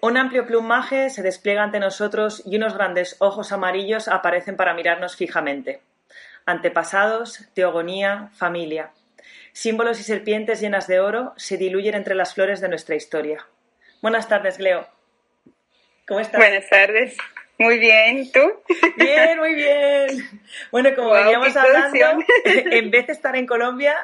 Un amplio plumaje se despliega ante nosotros y unos grandes ojos amarillos aparecen para mirarnos fijamente. Antepasados, teogonía, familia. Símbolos y serpientes llenas de oro se diluyen entre las flores de nuestra historia. Buenas tardes, Leo. ¿Cómo estás? Buenas tardes. Muy bien, ¿tú? Bien, muy bien. Bueno, como veníamos hablando, en vez de estar en Colombia,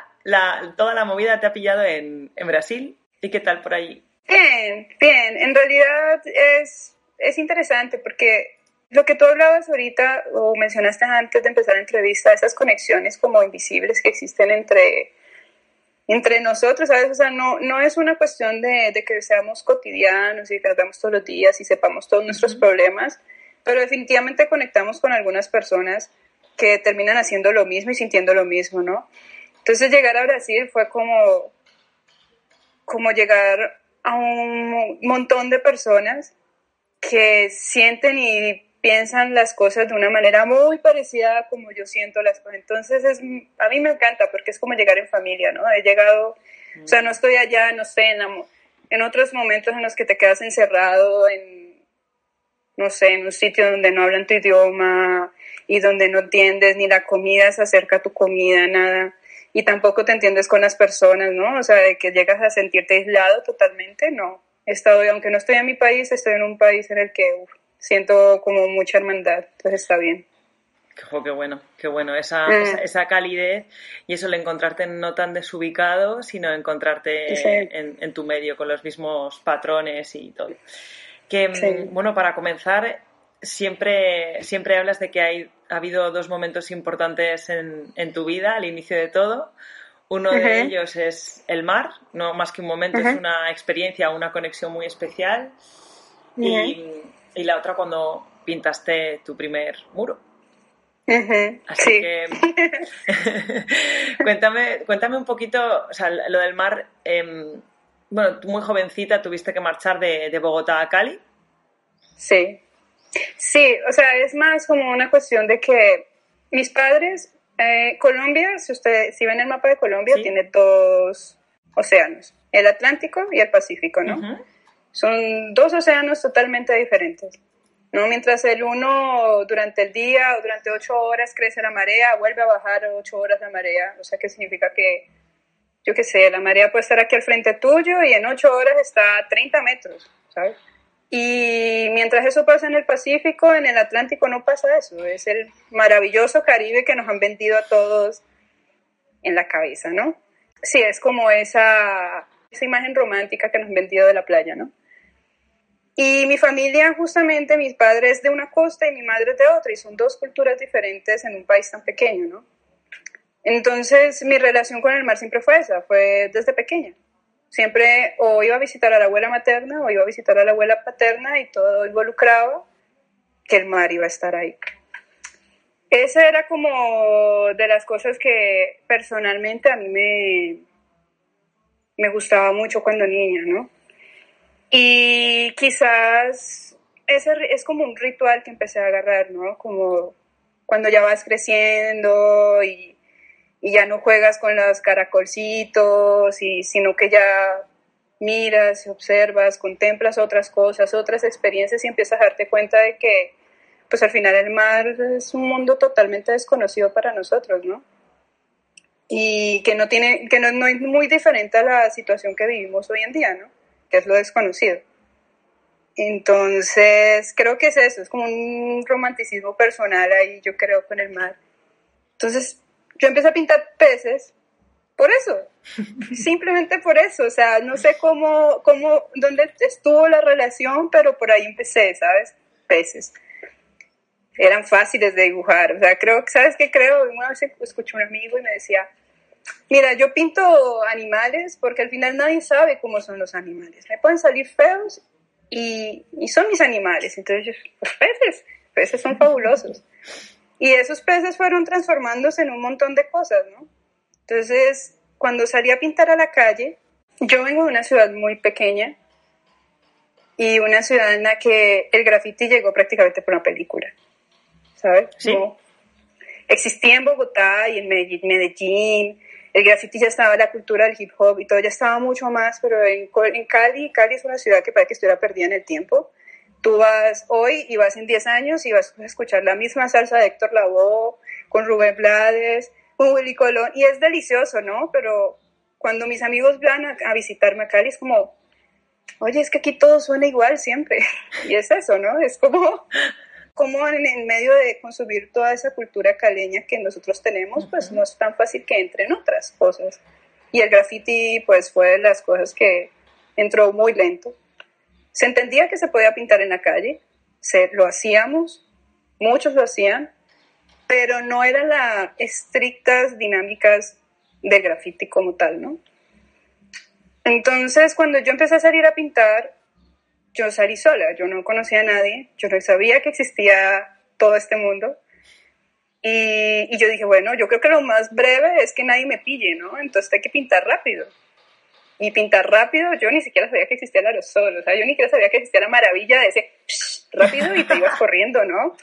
toda la movida te ha pillado en, Brasil. ¿Y qué tal por ahí? Bien, bien. En realidad es, es interesante porque lo que tú hablabas ahorita o mencionaste antes de empezar la entrevista, esas conexiones como invisibles que existen entre entre nosotros, ¿sabes? O sea, no, no es una cuestión de, de, que seamos cotidianos y que nos todos los días y sepamos todos nuestros problemas, pero definitivamente conectamos con algunas personas que terminan haciendo lo mismo y sintiendo lo mismo, ¿no? Entonces llegar a Brasil fue como, como llegar a un montón de personas que sienten y piensan las cosas de una manera muy parecida a como yo siento las cosas. Entonces, es, a mí me encanta porque es como llegar en familia, ¿no? He llegado, o sea, no estoy allá, no sé, en, en otros momentos en los que te quedas encerrado en, no sé, en un sitio donde no hablan tu idioma y donde no entiendes ni la comida se acerca a tu comida, nada. Y tampoco te entiendes con las personas, ¿no? O sea, de que llegas a sentirte aislado totalmente, no. He estado, aunque no estoy en mi país, estoy en un país en el que siento como mucha hermandad, entonces está bien. qué bueno, qué bueno, esa, mm. esa, calidez y eso, el encontrarte no tan desubicado, sino encontrarte en, tu medio con los mismos patrones y todo. Que, mm, bueno, para comenzar, siempre, siempre hablas de que hay, ha habido dos momentos importantes en, en tu vida al inicio de todo. Uno de ellos es el mar, no más que un momento, es una experiencia, una conexión muy especial. Y y la otra cuando pintaste tu primer muro. Así que cuéntame, cuéntame un poquito, o sea, lo del mar. Em, bueno, tú muy jovencita tuviste que marchar de, Bogotá a Cali. Sí, sí, o sea, es más como una cuestión de que mis padres, eh, Colombia, si usted, si ven el mapa de Colombia, tiene dos océanos, el Atlántico y el Pacífico, ¿no? Son dos océanos totalmente diferentes. ¿no? Mientras el uno durante el día o durante ocho horas crece la marea, vuelve a bajar ocho horas la marea. O sea, que significa que, yo qué sé, la marea puede estar aquí al frente tuyo y en ocho horas está a 30 metros, ¿sabes? Y mientras eso pasa en el Pacífico, en el Atlántico no pasa eso. Es el maravilloso Caribe que nos han vendido a todos en la cabeza, ¿no? Sí, es como esa, esa imagen romántica que nos han vendido de la playa, ¿no? Y mi familia, justamente, mis padres de una costa y mi madre de otra, y son dos culturas diferentes en un país tan pequeño, ¿no? Entonces, mi relación con el mar siempre fue esa, fue desde pequeña. Siempre o iba a visitar a la abuela materna o iba a visitar a la abuela paterna y todo involucraba que el mar iba a estar ahí. Esa era como de las cosas que personalmente a mí me, me gustaba mucho cuando niña, ¿no? Y quizás ese es como un ritual que empecé a agarrar, ¿no? Como cuando ya vas creciendo y, y ya no juegas con los caracolcitos, y, sino que ya miras, observas, contemplas otras cosas, otras experiencias y empiezas a darte cuenta de que, pues al final el mar es un mundo totalmente desconocido para nosotros, ¿no? Y que no tiene, que no, no es muy diferente a la situación que vivimos hoy en día, ¿no? que es lo desconocido. Entonces, creo que es eso, es como un romanticismo personal ahí, yo creo, con el mar. Entonces, yo empecé a pintar peces por eso, simplemente por eso, o sea, no sé cómo, cómo, dónde estuvo la relación, pero por ahí empecé, ¿sabes? Peces. Eran fáciles de dibujar, o sea, creo, ¿sabes qué creo? Una vez escuché a un amigo y me decía, Mira, yo pinto animales porque al final nadie sabe cómo son los animales. Me pueden salir feos y, y son mis animales. Entonces, los peces, peces son fabulosos. Y esos peces fueron transformándose en un montón de cosas, ¿no? Entonces, cuando salí a pintar a la calle, yo vengo de una ciudad muy pequeña y una ciudad en la que el graffiti llegó prácticamente por una película, ¿sabes? Sí. existía en Bogotá y en Medellín, el graffiti ya estaba, la cultura del hip hop y todo ya estaba mucho más, pero en, en Cali, Cali es una ciudad que parece que estuviera perdida en el tiempo. Tú vas hoy y vas en 10 años y vas a escuchar la misma salsa de Héctor Lavoe, con Rubén Blades, con Willy Colón, y es delicioso, ¿no? Pero cuando mis amigos van a, a visitarme a Cali es como, oye, es que aquí todo suena igual siempre. Y es eso, ¿no? Es como, como en, en, medio de consumir toda esa cultura caleña que nosotros tenemos, pues no es tan fácil que entren otras cosas. Y el graffiti, pues fue de las cosas que entró muy lento. Se entendía que se podía pintar en la calle, se, lo hacíamos, muchos lo hacían, pero no eran las estrictas dinámicas del graffiti como tal, ¿no? Entonces, cuando yo empecé a salir a pintar, yo salí sola, yo no conocía a nadie, yo no sabía que existía todo este mundo. Y, yo dije, bueno, yo creo que lo más breve es que nadie me pille, ¿no? Entonces hay que pintar rápido. Y pintar rápido, yo ni siquiera sabía que existía el aerosol, o sea, yo ni siquiera sabía que existía la maravilla de ese rápido y te ibas corriendo, ¿no?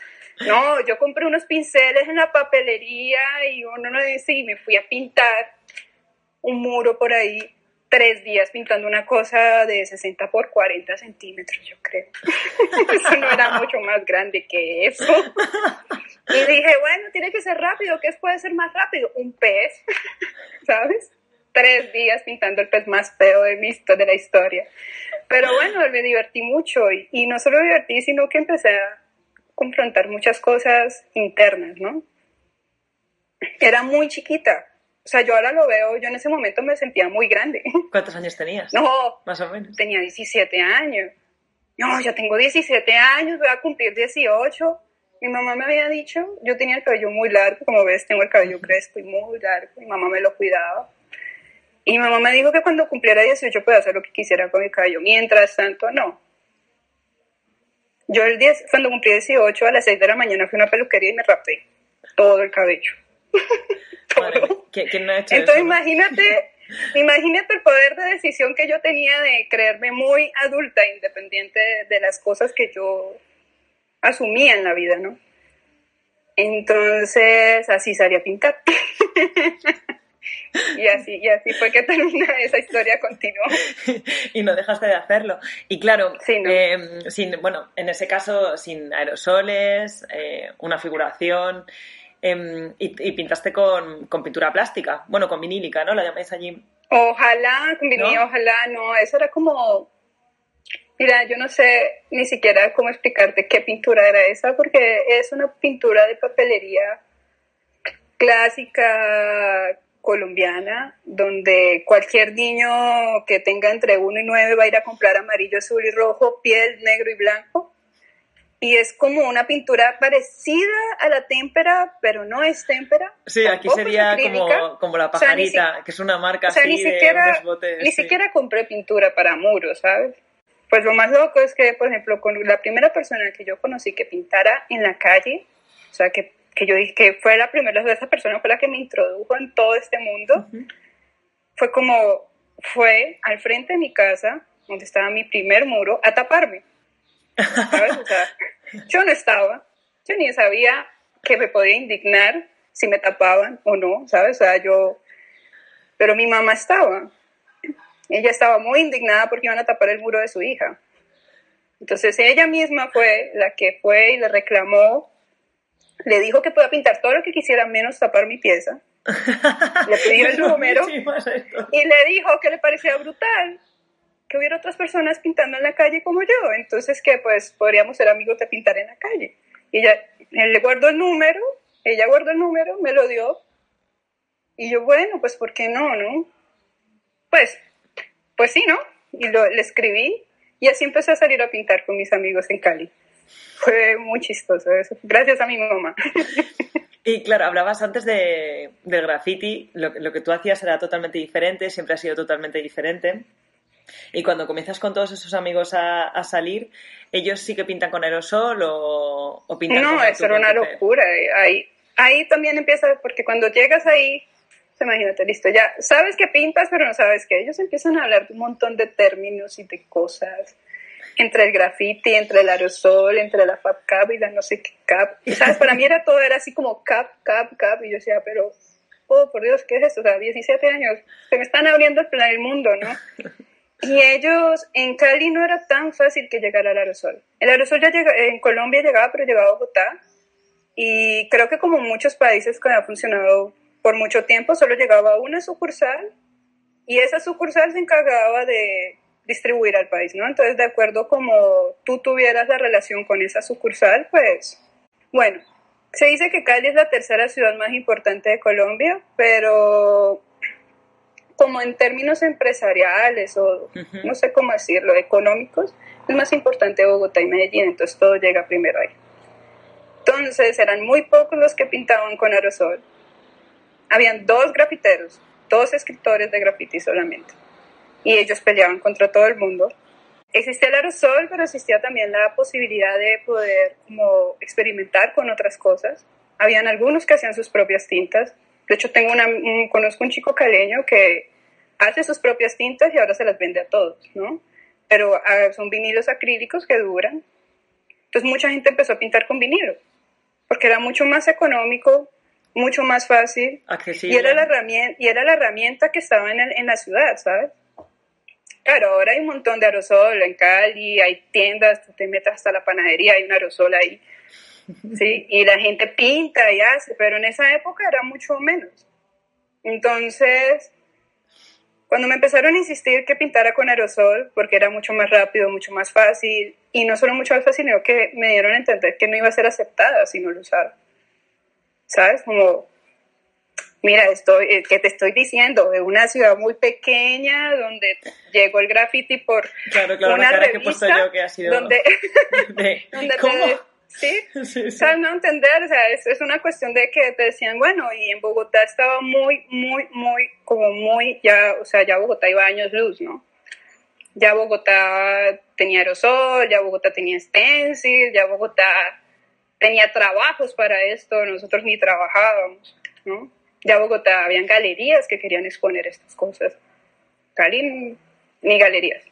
No, yo compré unos pinceles en la papelería y uno no dice, y me fui a pintar un muro por ahí tres días pintando una cosa de 60 por 40 centímetros, yo creo. eso no era mucho más grande que eso. Y dije, bueno, tiene que ser rápido. ¿Qué puede ser más rápido? Un pez, ¿sabes? Tres días pintando el pez más feo de, mi, de la historia. Pero bueno, me divertí mucho y, y no solo me divertí, sino que empecé a confrontar muchas cosas internas, ¿no? Era muy chiquita, o sea, yo ahora lo veo, yo en ese momento me sentía muy grande. ¿Cuántos años tenías? No, más o menos. Tenía 17 años. No, yo tengo 17 años, voy a cumplir 18. Mi mamá me había dicho, yo tenía el cabello muy largo, como ves, tengo el cabello crespo y muy largo. Mi mamá me lo cuidaba. Y mi mamá me dijo que cuando cumpliera 18 podía hacer lo que quisiera con mi cabello. Mientras tanto, no. Yo el 10, cuando cumplí 18, a las 6 de la mañana fui a una peluquería y me rapé todo el cabello. Entonces imagínate, imagínate el poder de decisión que yo tenía de creerme muy adulta, independiente de, las cosas que yo asumía en la vida, ¿no? Entonces así salí a pintar. y así, y así fue que termina esa historia continuó. y no dejaste de hacerlo. Y claro, em, sin, bueno, en ese caso, sin aerosoles, eh, una figuración, Em, y, pintaste con, con, pintura plástica, bueno, con vinílica, ¿no? La llamáis allí. Ojalá, con vinilo, ojalá, no, eso era como... Mira, yo no sé ni siquiera cómo explicarte qué pintura era esa, porque es una pintura de papelería clásica colombiana, donde cualquier niño que tenga entre 1 y 9 va a ir a comprar amarillo, azul y rojo, piel, negro y blanco y es como una pintura parecida a la témpera, pero no es témpera. Sí, aquí sería como, como, la pajarita, que es una marca así ni siquiera, Ni siquiera compré pintura para muros, ¿sabes? Pues lo más loco es que, por ejemplo, con la primera persona que yo conocí que pintara en la calle, o sea, que, que yo dije que fue la primera, esa persona fue la que me introdujo en todo este mundo, fue como, fue al frente de mi casa, donde estaba mi primer muro, a taparme. yo no estaba, yo ni sabía que me podía indignar si me tapaban o no, ¿sabes? O sea, yo, pero mi mamá estaba. Ella estaba muy indignada porque iban a tapar el muro de su hija. Entonces ella misma fue la que fue y le reclamó, le dijo que podía pintar todo lo que quisiera menos tapar mi pieza. Le pidió el número y le dijo que le parecía brutal que hubiera otras personas pintando en la calle como yo, entonces que pues podríamos ser amigos de pintar en la calle. Y ella, él le guardó el número, ella guardó el número, me lo dio, y yo, bueno, pues ¿por qué no, no? Pues, pues sí, ¿no? Y lo, le escribí, y así empecé a salir a pintar con mis amigos en Cali. Fue muy chistoso eso, gracias a mi mamá. Y claro, hablabas antes de, del graffiti, lo, lo, que tú hacías era totalmente diferente, siempre ha sido totalmente diferente. Y cuando comienzas con todos esos amigos a, salir, ¿ellos sí que pintan con aerosol o, o pintan no, con No, eso era una locura. Ahí, ahí también empieza, porque cuando llegas ahí, imagínate, listo, ya sabes que pintas, pero no sabes que ellos empiezan a hablar de un montón de términos y de cosas entre el graffiti, entre el aerosol, entre la fab cap y la no sé qué cap. ¿Sabes? Para mí era todo, era así como cap, cap, cap, y yo decía, pero oh, por Dios, ¿qué es esto? O sea, 17 años, se me están abriendo el mundo, ¿no? Y ellos, en Cali no era tan fácil que llegara el aerosol. El aerosol ya llega, en Colombia llegaba, pero llegaba a Bogotá. Y creo que como muchos países que ha funcionado por mucho tiempo, solo llegaba a una sucursal y esa sucursal se encargaba de distribuir al país, ¿no? Entonces, de acuerdo como tú tuvieras la relación con esa sucursal, pues, bueno, se dice que Cali es la tercera ciudad más importante de Colombia, pero como en términos empresariales o no sé cómo decirlo, económicos, es más importante Bogotá y Medellín, entonces todo llega primero ahí. Entonces eran muy pocos los que pintaban con aerosol. Habían dos grafiteros, dos escritores de graffiti solamente. Y ellos peleaban contra todo el mundo. Existía el aerosol, pero existía también la posibilidad de poder como experimentar con otras cosas. Habían algunos que hacían sus propias tintas, de hecho, tengo una, conozco un chico caleño que hace sus propias tintas y ahora se las vende a todos, ¿no? Pero son vinilos acrílicos que duran. Entonces mucha gente empezó a pintar con vinilo, porque era mucho más económico, mucho más fácil. Accesible. Y era la herramienta, y era la herramienta que estaba en, en la ciudad, ¿sabes? Claro, ahora hay un montón de aerosol en Cali, hay tiendas, tú te metes hasta la panadería, hay un aerosol ahí ¿sí? Y la gente pinta y hace, pero en esa época era mucho menos. Entonces, cuando me empezaron a insistir que pintara con aerosol, porque era mucho más rápido, mucho más fácil, y no solo mucho más fácil, sino que me dieron a entender que no iba a ser aceptada si no lo usaba. ¿Sabes? Como, mira, estoy, eh, que te estoy diciendo, de una ciudad muy pequeña donde llegó el graffiti por claro, claro, una revista, que yo que ha sido donde, ¿Cómo? ¿sí? O sea, no entender, o sea, es, es, una cuestión de que te decían, bueno, y en Bogotá estaba muy, muy, muy, como muy, ya, o sea, ya Bogotá iba años luz, ¿no? Ya Bogotá tenía aerosol, ya Bogotá tenía stencil, ya Bogotá tenía trabajos para esto, nosotros ni trabajábamos, ¿no? Ya Bogotá habían galerías que querían exponer estas cosas. Cali ni galerías.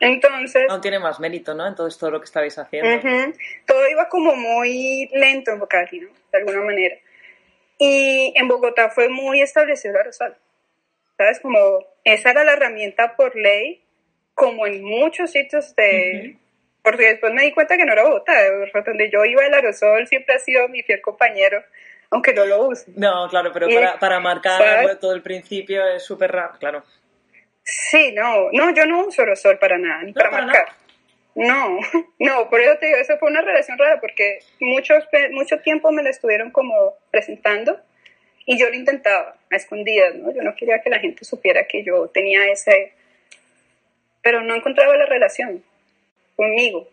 Entonces... Aún tiene más mérito, ¿no? En todo lo que estabais haciendo. Todo iba como muy lento en Bocati, ¿no? De alguna manera. Y en Bogotá fue muy establecido el aerosol. ¿Sabes? Como esa era la herramienta por ley, como en muchos sitios de... Porque después me di cuenta que no era Bogotá, donde yo iba el aerosol siempre ha sido mi fiel compañero, aunque no lo use. No, claro, pero para, para marcar todo el principio es súper raro, claro. Sí, no, no, yo no uso aerosol para nada, ni para, marcar. No, no, por eso te digo, eso fue una relación rara porque muchos, mucho tiempo me lo estuvieron como presentando y yo lo intentaba a escondidas, ¿no? Yo no quería que la gente supiera que yo tenía ese, pero no encontraba la relación conmigo.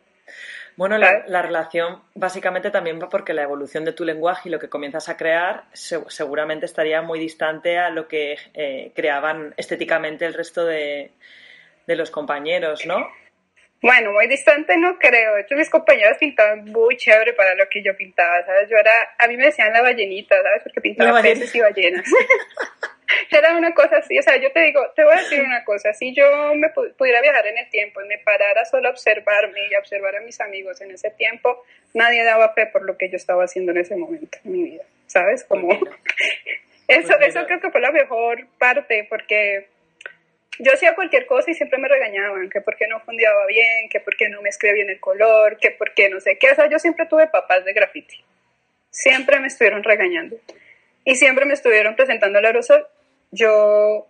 Bueno, la, relación básicamente también va porque la evolución de tu lenguaje y lo que comienzas a crear seguramente estaría muy distante a lo que eh, creaban estéticamente el resto de, los compañeros, ¿no? Bueno, muy distante no creo. De hecho, mis compañeros pintaban muy chévere para lo que yo pintaba, ¿sabes? Yo era, a mí me decían la ballenita, ¿sabes? Porque pintaba peces y ballenas. era una cosa así, o sea, yo te digo, te voy a decir una cosa, si yo me pudiera viajar en el tiempo y me parara solo a observarme y a observar a mis amigos en ese tiempo, nadie daba fe por lo que yo estaba haciendo en ese momento en mi vida, ¿sabes? Como eso, eso creo que fue la mejor parte, porque yo hacía cualquier cosa y siempre me regañaban, que porque no fundiaba bien, que porque no me escribía bien el color, que porque no sé qué, o sea, yo siempre tuve papás de graffiti, siempre me estuvieron regañando y siempre me estuvieron presentando el aerosol yo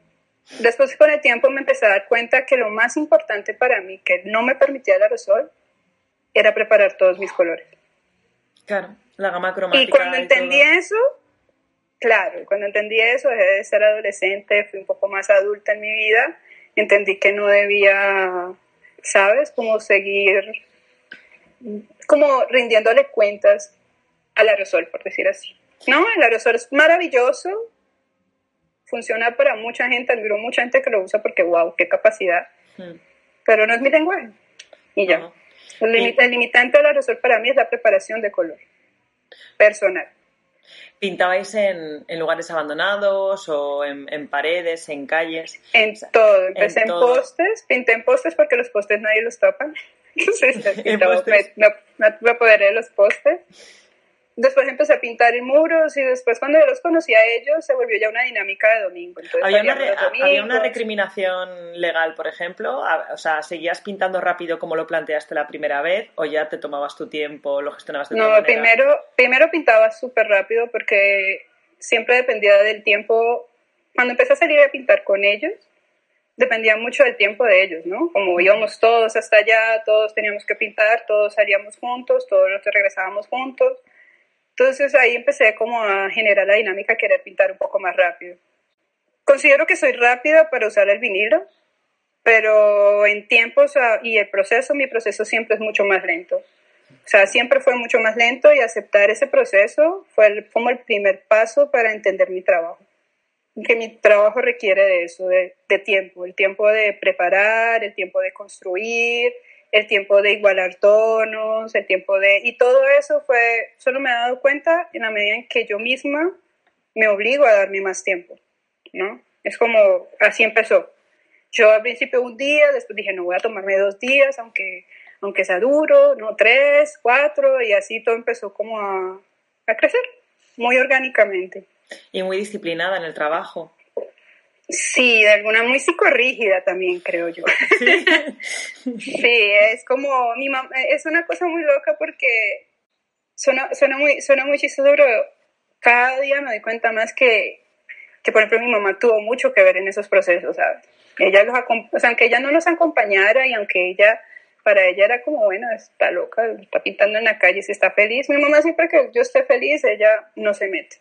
después con el tiempo me empecé a dar cuenta que lo más importante para mí, que no me permitía el aerosol, era preparar todos mis colores. Claro, la gama cromática. Y cuando entendí eso, claro, cuando entendí eso, dejé de ser adolescente, fui un poco más adulta en mi vida, entendí que no debía, ¿sabes? Como seguir, como rindiéndole cuentas al aerosol, por decir así. No, el aerosol es maravilloso, funciona para mucha gente, admiro mucha gente que lo usa porque, wow, qué capacidad. Hmm. Pero no es mi lenguaje. Y ya. El, limitante del aerosol para mí es la preparación de color personal. ¿Pintabais en, lugares abandonados o en, paredes, en calles? En todo. Empecé en, postes, pinté en postes porque los postes nadie los tapan. Entonces, no, me, me, los postes Después empecé a pintar en muros y después cuando yo los conocí a ellos se volvió ya una dinámica de domingo. ¿Había una, recriminación legal, por ejemplo? O sea, ¿seguías pintando rápido como lo planteaste la primera vez o ya te tomabas tu tiempo, lo gestionabas de No, primero, primero pintaba súper rápido porque siempre dependía del tiempo. Cuando empecé a salir a pintar con ellos, dependía mucho del tiempo de ellos, ¿no? Como íbamos todos hasta allá, todos teníamos que pintar, todos salíamos juntos, todos nos regresábamos juntos. Entonces ahí empecé como a generar la dinámica, querer pintar un poco más rápido. Considero que soy rápida para usar el vinilo, pero en tiempos y el proceso, mi proceso siempre es mucho más lento. O sea, siempre fue mucho más lento y aceptar ese proceso fue como el primer paso para entender mi trabajo. Que mi trabajo requiere de eso, de, de tiempo, el tiempo de preparar, el tiempo de construir, el tiempo de igualar tonos, el tiempo de... Y todo eso fue, solo me he dado cuenta en la medida en que yo misma me obligo a darme más tiempo, ¿no? Es como, así empezó. Yo al principio un día, después dije, no voy a tomarme dos días, aunque, aunque sea duro, no tres, cuatro, y así todo empezó como a, a crecer, muy orgánicamente. Y muy disciplinada en el trabajo. Sí, de alguna muy psicorrígida también, creo yo. Sí, es como, mi mamá, es una cosa muy loca porque suena, suena, muy, suena muy chistoso, pero cada día me doy cuenta más que, que, por ejemplo, mi mamá tuvo mucho que ver en esos procesos, ¿sabes? Ella los, o sea, aunque ella no nos acompañara y aunque ella, para ella era como, bueno, está loca, está pintando en la calle, si está feliz, mi mamá siempre que yo esté feliz, ella no se mete.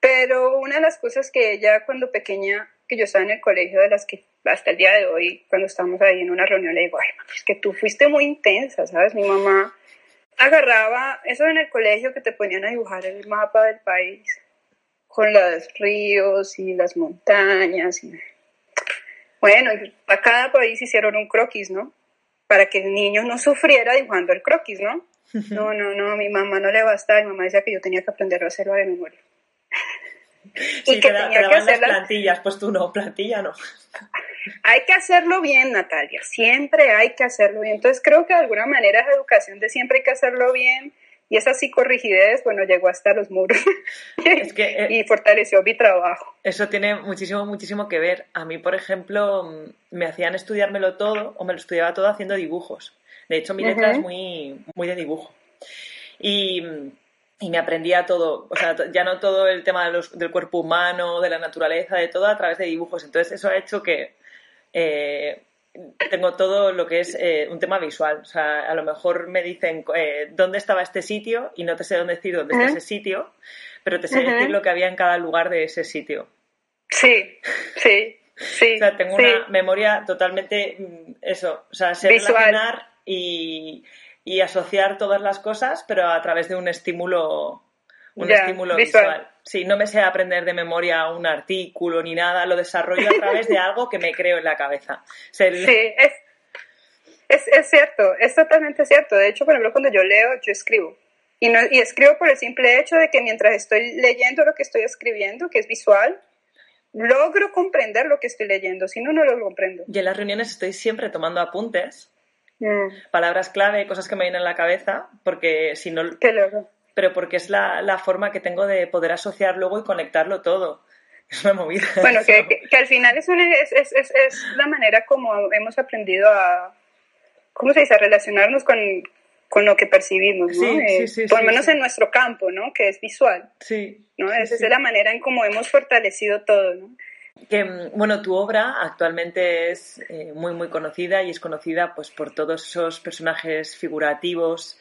Pero una de las cosas que ella cuando pequeña, que yo estaba en el colegio, de las que hasta el día de hoy, cuando estábamos ahí en una reunión, le digo, ay, es que tú fuiste muy intensa, ¿sabes? Mi mamá agarraba eso en el colegio que te ponían a dibujar el mapa del país con los ríos y las montañas. Y... Bueno, a cada país hicieron un croquis, ¿no? Para que el niño no sufriera dibujando el croquis, ¿no? No, no, no, a mi mamá no le bastaba, mi mamá decía que yo tenía que aprender a hacerlo de memoria. y que tenía que hacer las plantillas, pues tú no, plantilla no. Hay que hacerlo bien, Natalia, siempre hay que hacerlo bien. Entonces creo que de alguna manera esa educación de siempre hay que hacerlo bien y esa psicorrigidez, bueno, llegó hasta los muros eh, y fortaleció mi trabajo. Eso tiene muchísimo, muchísimo que ver. A mí, por ejemplo, me hacían estudiármelo todo o me lo estudiaba todo haciendo dibujos. De hecho, mi letra es muy, muy de dibujo. Y y me aprendía todo, o sea, ya no todo el tema de los, del cuerpo humano, de la naturaleza, de todo a través de dibujos. Entonces eso ha hecho que eh, tengo todo lo que es eh, un tema visual. O sea, a lo mejor me dicen eh, dónde estaba este sitio y no te sé dónde decir dónde está ese sitio, pero te sé decir lo que había en cada lugar de ese sitio. Sí, sí, sí. o sea, tengo una memoria totalmente, mm, eso, o sea, sé relacionar y y asociar todas las cosas, pero a través de un estímulo, un estímulo visual. Sí, no me sé aprender de memoria un artículo ni nada, lo desarrollo a través de algo que me creo en la cabeza. Sí, es, es, es, cierto, es totalmente cierto. De hecho, por ejemplo, cuando yo leo, yo escribo. Y, no, y escribo por el simple hecho de que mientras estoy leyendo lo que estoy escribiendo, que es visual, logro comprender lo que estoy leyendo, si no, no lo comprendo. Y en las reuniones estoy siempre tomando apuntes Mm. Palabras clave, cosas que me vienen a la cabeza, porque si no... Pero porque es la, forma que tengo de poder asociar luego y conectarlo todo. Es una movida. Bueno, que, al final es, es, es, es, la manera como hemos aprendido a, ¿cómo se dice?, a relacionarnos con, con lo que percibimos, ¿no? Eh, por lo menos en nuestro campo, ¿no? Que es visual. Sí. ¿no? Esa es la manera en cómo hemos fortalecido todo, ¿no? Que, bueno, tu obra actualmente es eh, muy, muy conocida y es conocida pues, por todos esos personajes figurativos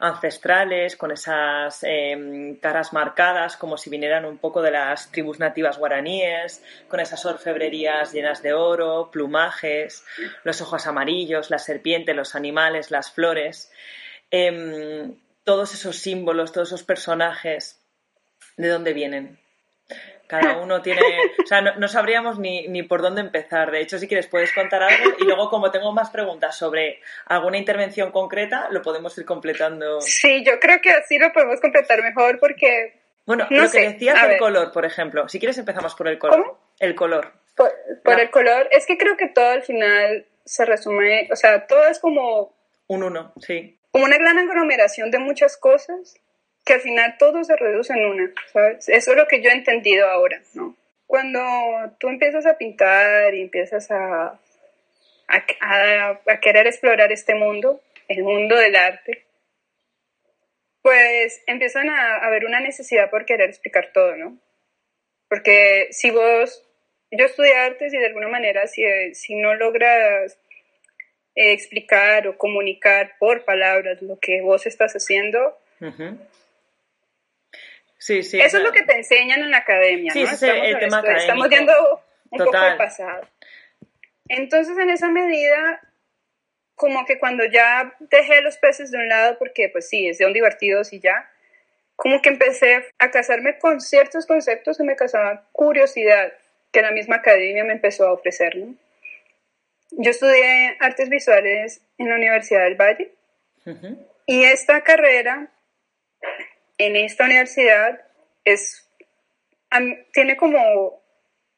ancestrales, con esas em, caras marcadas, como si vinieran un poco de las tribus nativas guaraníes, con esas orfebrerías llenas de oro, plumajes, los ojos amarillos, la serpiente, los animales, las flores. Em, todos esos símbolos, todos esos personajes, ¿de dónde vienen? Cada uno tiene, o sea, no, sabríamos ni, ni, por dónde empezar. De hecho, si quieres puedes contar algo y luego como tengo más preguntas sobre alguna intervención concreta, lo podemos ir completando. Sí, yo creo que así lo podemos completar mejor porque... Bueno, lo que decías del color, por ejemplo. Si quieres empezamos por el color. ¿Cómo? El color. Por, el color. Es que creo que todo al final se resume, o sea, todo es como... Un uno, sí. Como una gran aglomeración de muchas cosas que al final todo se reduce en una, ¿sabes? Eso es lo que yo he entendido ahora, ¿no? Cuando tú empiezas a pintar y empiezas a, a, a querer explorar este mundo, el mundo del arte, pues empiezan a, haber una necesidad por querer explicar todo, ¿no? Porque si vos, yo estudié artes y de alguna manera si, si no logras eh, explicar o comunicar por palabras lo que vos estás haciendo, sí, sí, eso es lo que te enseñan en la academia, ¿no? Estamos, el tema estamos yendo un poco al pasado. Entonces, en esa medida, como que cuando ya dejé los peces de un lado, porque pues sí, son divertidos y ya, como que empecé a casarme con ciertos conceptos que me causaban curiosidad, que la misma academia me empezó a ofrecer, ¿no? Yo estudié artes visuales en la Universidad del Valle y esta carrera en esta universidad es, tiene como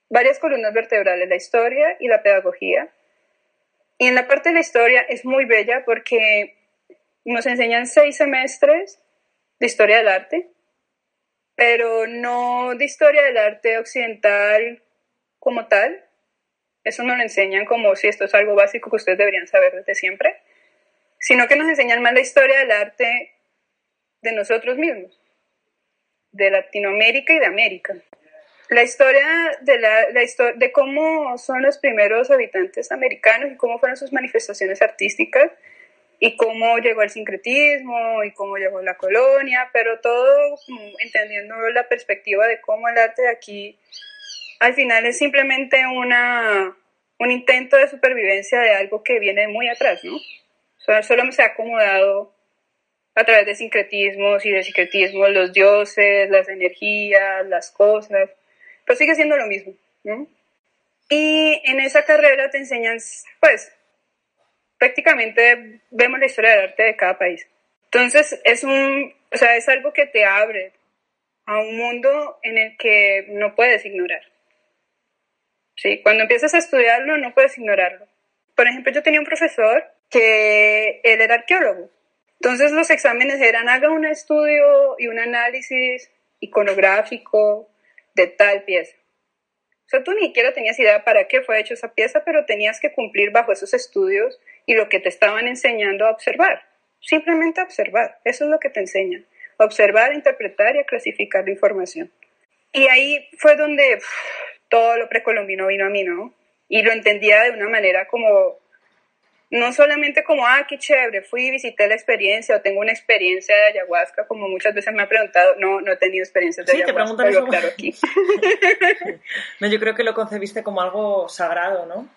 varias columnas vertebrales, la historia y la pedagogía. Y en la parte de la historia es muy bella porque nos enseñan seis semestres de historia del arte, pero no de historia del arte occidental como tal. Eso no lo enseñan como si esto es algo básico que ustedes deberían saber desde siempre, sino que nos enseñan más la historia del arte de nosotros mismos, de Latinoamérica y de América la historia de, la, de cómo son los primeros habitantes americanos y cómo fueron sus manifestaciones artísticas y cómo llegó el sincretismo y cómo llegó la colonia, pero todo entendiendo la perspectiva de cómo el arte de aquí al final es simplemente una, un intento de supervivencia de algo que viene muy atrás, ¿no? Solo, solo se ha acomodado a través de sincretismos y de sincretismos los dioses, las energías, las cosas pero sigue siendo lo mismo, ¿no? Y en esa carrera te enseñan, pues, prácticamente vemos la historia del arte de cada país. Entonces, es un, o sea, es algo que te abre a un mundo en el que no puedes ignorar. Sí, cuando empiezas a estudiarlo, no puedes ignorarlo. Por ejemplo, yo tenía un profesor que él era arqueólogo. Entonces los exámenes eran haga un estudio y un análisis iconográfico de tal pieza. O sea, tú ni siquiera tenías idea para qué fue hecha esa pieza, pero tenías que cumplir bajo esos estudios y lo que te estaban enseñando a observar. Simplemente observar. Eso es lo que te enseñan. Observar, interpretar y a clasificar la información. Y ahí fue donde todo lo precolombino vino a mí, ¿no? Y lo entendía de una manera como no solamente como, ah, qué chévere, fui visité la experiencia o tengo una experiencia de ayahuasca, como muchas veces me han preguntado, no, no he tenido experiencias de ayahuasca, te claro aquí. no, yo creo que lo concebiste como algo sagrado, ¿no?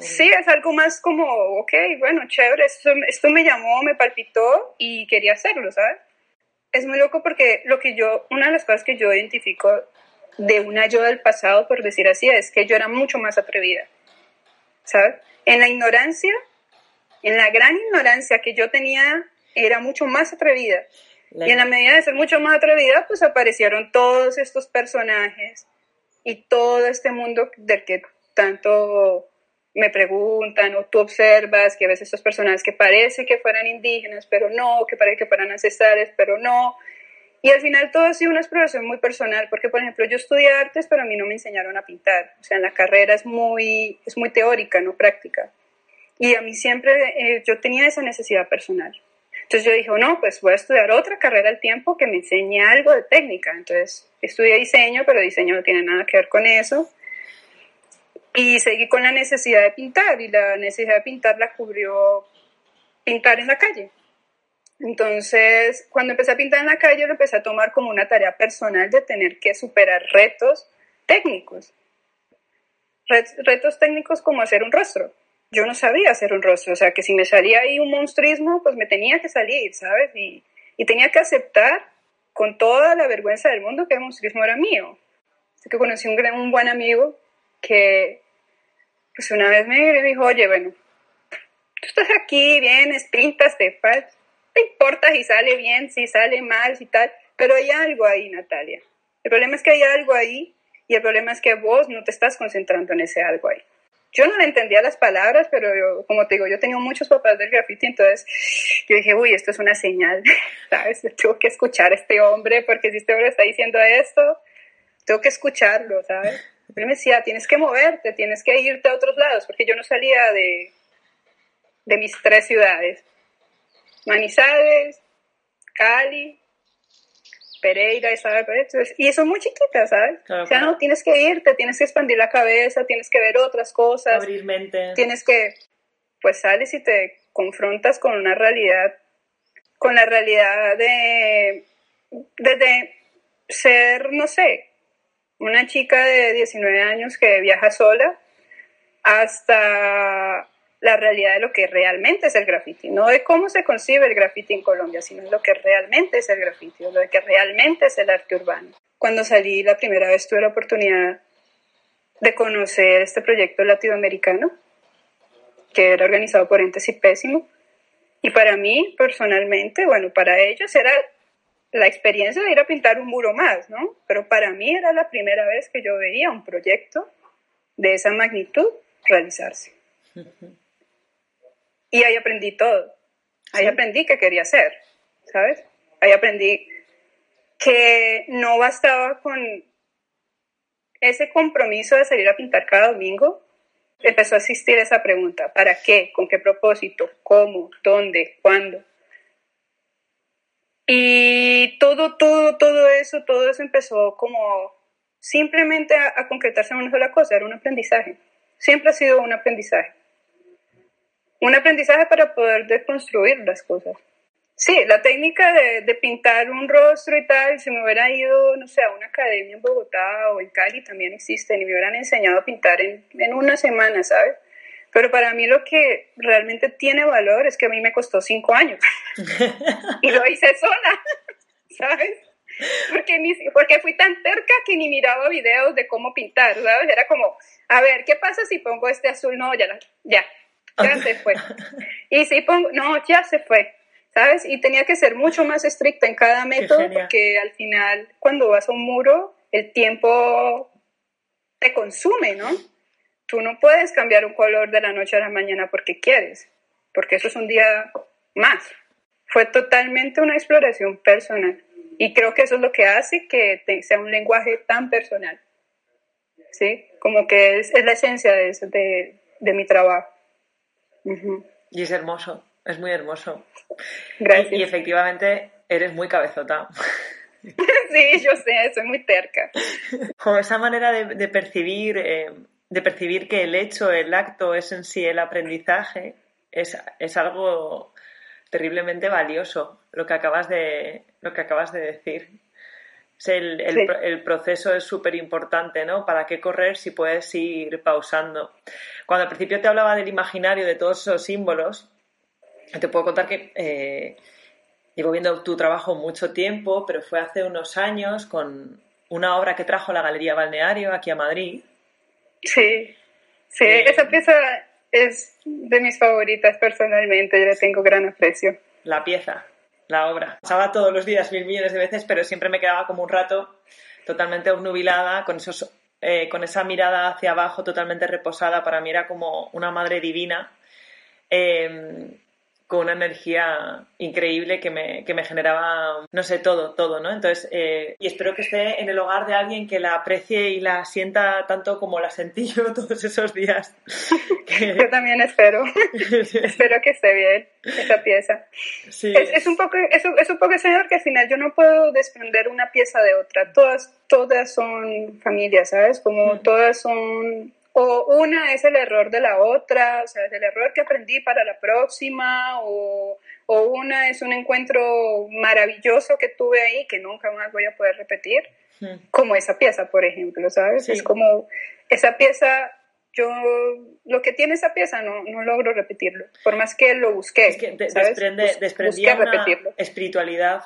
Sí, es algo más como, ok, bueno, chévere, esto, esto me llamó, me palpitó y quería hacerlo, ¿sabes? Es muy loco porque lo que yo, una de las cosas que yo identifico de una yo del pasado, por decir así, es que yo era mucho más atrevida, ¿sabes? En la ignorancia en la gran ignorancia que yo tenía, era mucho más atrevida. Y en la medida de ser mucho más atrevida, pues aparecieron todos estos personajes y todo este mundo del que tanto me preguntan o tú observas que a veces estos personajes que parece que fueran indígenas, pero no, que parece que fueran ancestrales, pero no. Y al final todo ha sido una exploración muy personal, porque por ejemplo yo estudié artes, pero a mí no me enseñaron a pintar. O sea, en la carrera es muy, es muy teórica, no práctica. Y a mí siempre eh, yo tenía esa necesidad personal. Entonces yo dije, no, pues voy a estudiar otra carrera al tiempo que me enseñe algo de técnica. Entonces estudié diseño, pero diseño no tiene nada que ver con eso. Y seguí con la necesidad de pintar y la necesidad de pintar la cubrió pintar en la calle. Entonces, cuando empecé a pintar en la calle, lo empecé a tomar como una tarea personal de tener que superar retos técnicos. Retos técnicos como hacer un rostro yo no sabía hacer un rostro, o sea, que si me salía ahí un monstruismo, pues me tenía que salir, ¿sabes? Y, y tenía que aceptar con toda la vergüenza del mundo que el monstruismo era mío. Así que conocí un, un buen amigo que, pues una vez me dijo, oye, bueno, tú estás aquí, vienes, pintas, te, te importa si sale bien, si sale mal, si tal, pero hay algo ahí, Natalia. El problema es que hay algo ahí y el problema es que vos no te estás concentrando en ese algo ahí. Yo no le entendía las palabras, pero como te digo, yo tenía muchos papás del graffiti, entonces yo dije, uy, esto es una señal, ¿sabes? Tengo que escuchar a este hombre, porque si este hombre está diciendo esto, tengo que escucharlo, ¿sabes? Él me decía, tienes que moverte, tienes que irte a otros lados, porque yo no salía de, de mis tres ciudades. Manizales, Cali, Pereira, ¿sabes? Y son muy chiquitas, ¿sabes? o sea, no, tienes que irte, tienes que expandir la cabeza, tienes que ver otras cosas. Abrir mente. Tienes que, pues sales y te confrontas con una realidad, con la realidad de, desde ser, no sé, una chica de 19 años que viaja sola hasta la realidad de lo que realmente es el graffiti, no de cómo se concibe el graffiti en Colombia, sino de lo que realmente es el graffiti, lo que realmente es el arte urbano. Cuando salí la primera vez tuve la oportunidad de conocer este proyecto latinoamericano, que era organizado por Entes y Pésimo, y para mí, personalmente, bueno, para ellos era la experiencia de ir a pintar un muro más, ¿no? Pero para mí era la primera vez que yo veía un proyecto de esa magnitud realizarse. Y ahí aprendí todo. Ahí aprendí qué quería hacer, ¿sabes? Ahí aprendí que no bastaba con ese compromiso de salir a pintar cada domingo. Empezó a existir esa pregunta, ¿para qué? ¿Con qué propósito? ¿Cómo? ¿Dónde? ¿Cuándo? Y todo, todo, todo eso, todo eso empezó como simplemente a, a concretarse en una sola cosa, era un aprendizaje. Siempre ha sido un aprendizaje un aprendizaje para poder deconstruir las cosas. Sí, la técnica de, pintar un rostro y tal, si me hubiera ido, no sé, a una academia en Bogotá o en Cali también existen y me hubieran enseñado a pintar en, en una semana, ¿sabes? Pero para mí lo que realmente tiene valor es que a mí me costó cinco años y lo hice sola, ¿sabes? Porque, ni, porque fui tan terca que ni miraba videos de cómo pintar, ¿sabes? Era como, a ver, ¿qué pasa si pongo este azul? No, ya, ya, ya se fue. Y si pongo, no, ya se fue, ¿sabes? Y tenía que ser mucho más estricta en cada método porque al final cuando vas a un muro, el tiempo te consume, ¿no? Tú no puedes cambiar un color de la noche a la mañana porque quieres, porque eso es un día más. Fue totalmente una exploración personal y creo que eso es lo que hace que sea un lenguaje tan personal, ¿sí? Como que es, es la esencia de, de, de mi trabajo. Y es hermoso, es muy hermoso. Gracias. Y, efectivamente eres muy cabezota. sí, yo sé, soy muy terca. Con esa manera de, percibir, eh, de percibir que el hecho, el acto es en sí el aprendizaje, es, es algo terriblemente valioso lo que acabas de, lo que acabas de decir. El, el, proceso es súper importante, ¿no? ¿Para qué correr si puedes ir pausando? Cuando al principio te hablaba del imaginario, de todos esos símbolos, te puedo contar que eh, llevo viendo tu trabajo mucho tiempo, pero fue hace unos años con una obra que trajo la Galería Balneario aquí a Madrid. Sí, sí, eh, esa pieza es de mis favoritas personalmente, yo le tengo gran aprecio. La pieza, la obra. Pasaba todos los días mil millones de veces, pero siempre me quedaba como un rato totalmente obnubilada con esos eh, con esa mirada hacia abajo totalmente reposada, para mí era como una madre divina, eh, con una energía increíble que me, que me, generaba, no sé, todo, todo, ¿no? Entonces, eh, y espero que esté en el hogar de alguien que la aprecie y la sienta tanto como la sentí yo todos esos días. Yo también espero, espero que esté bien esa pieza. Sí. Es, un poco, es, es un poco, señor, que al final yo no puedo desprender una pieza de otra, todas todas son familias, ¿sabes? Como todas son, o una es el error de la otra, o sea, es el error que aprendí para la próxima, o, o una es un encuentro maravilloso que tuve ahí que nunca más voy a poder repetir, como esa pieza, por ejemplo, ¿sabes? Es como esa pieza yo lo que tiene esa pieza no, no logro repetirlo, por más que lo busqué. Es que desprende, desprendía una espiritualidad,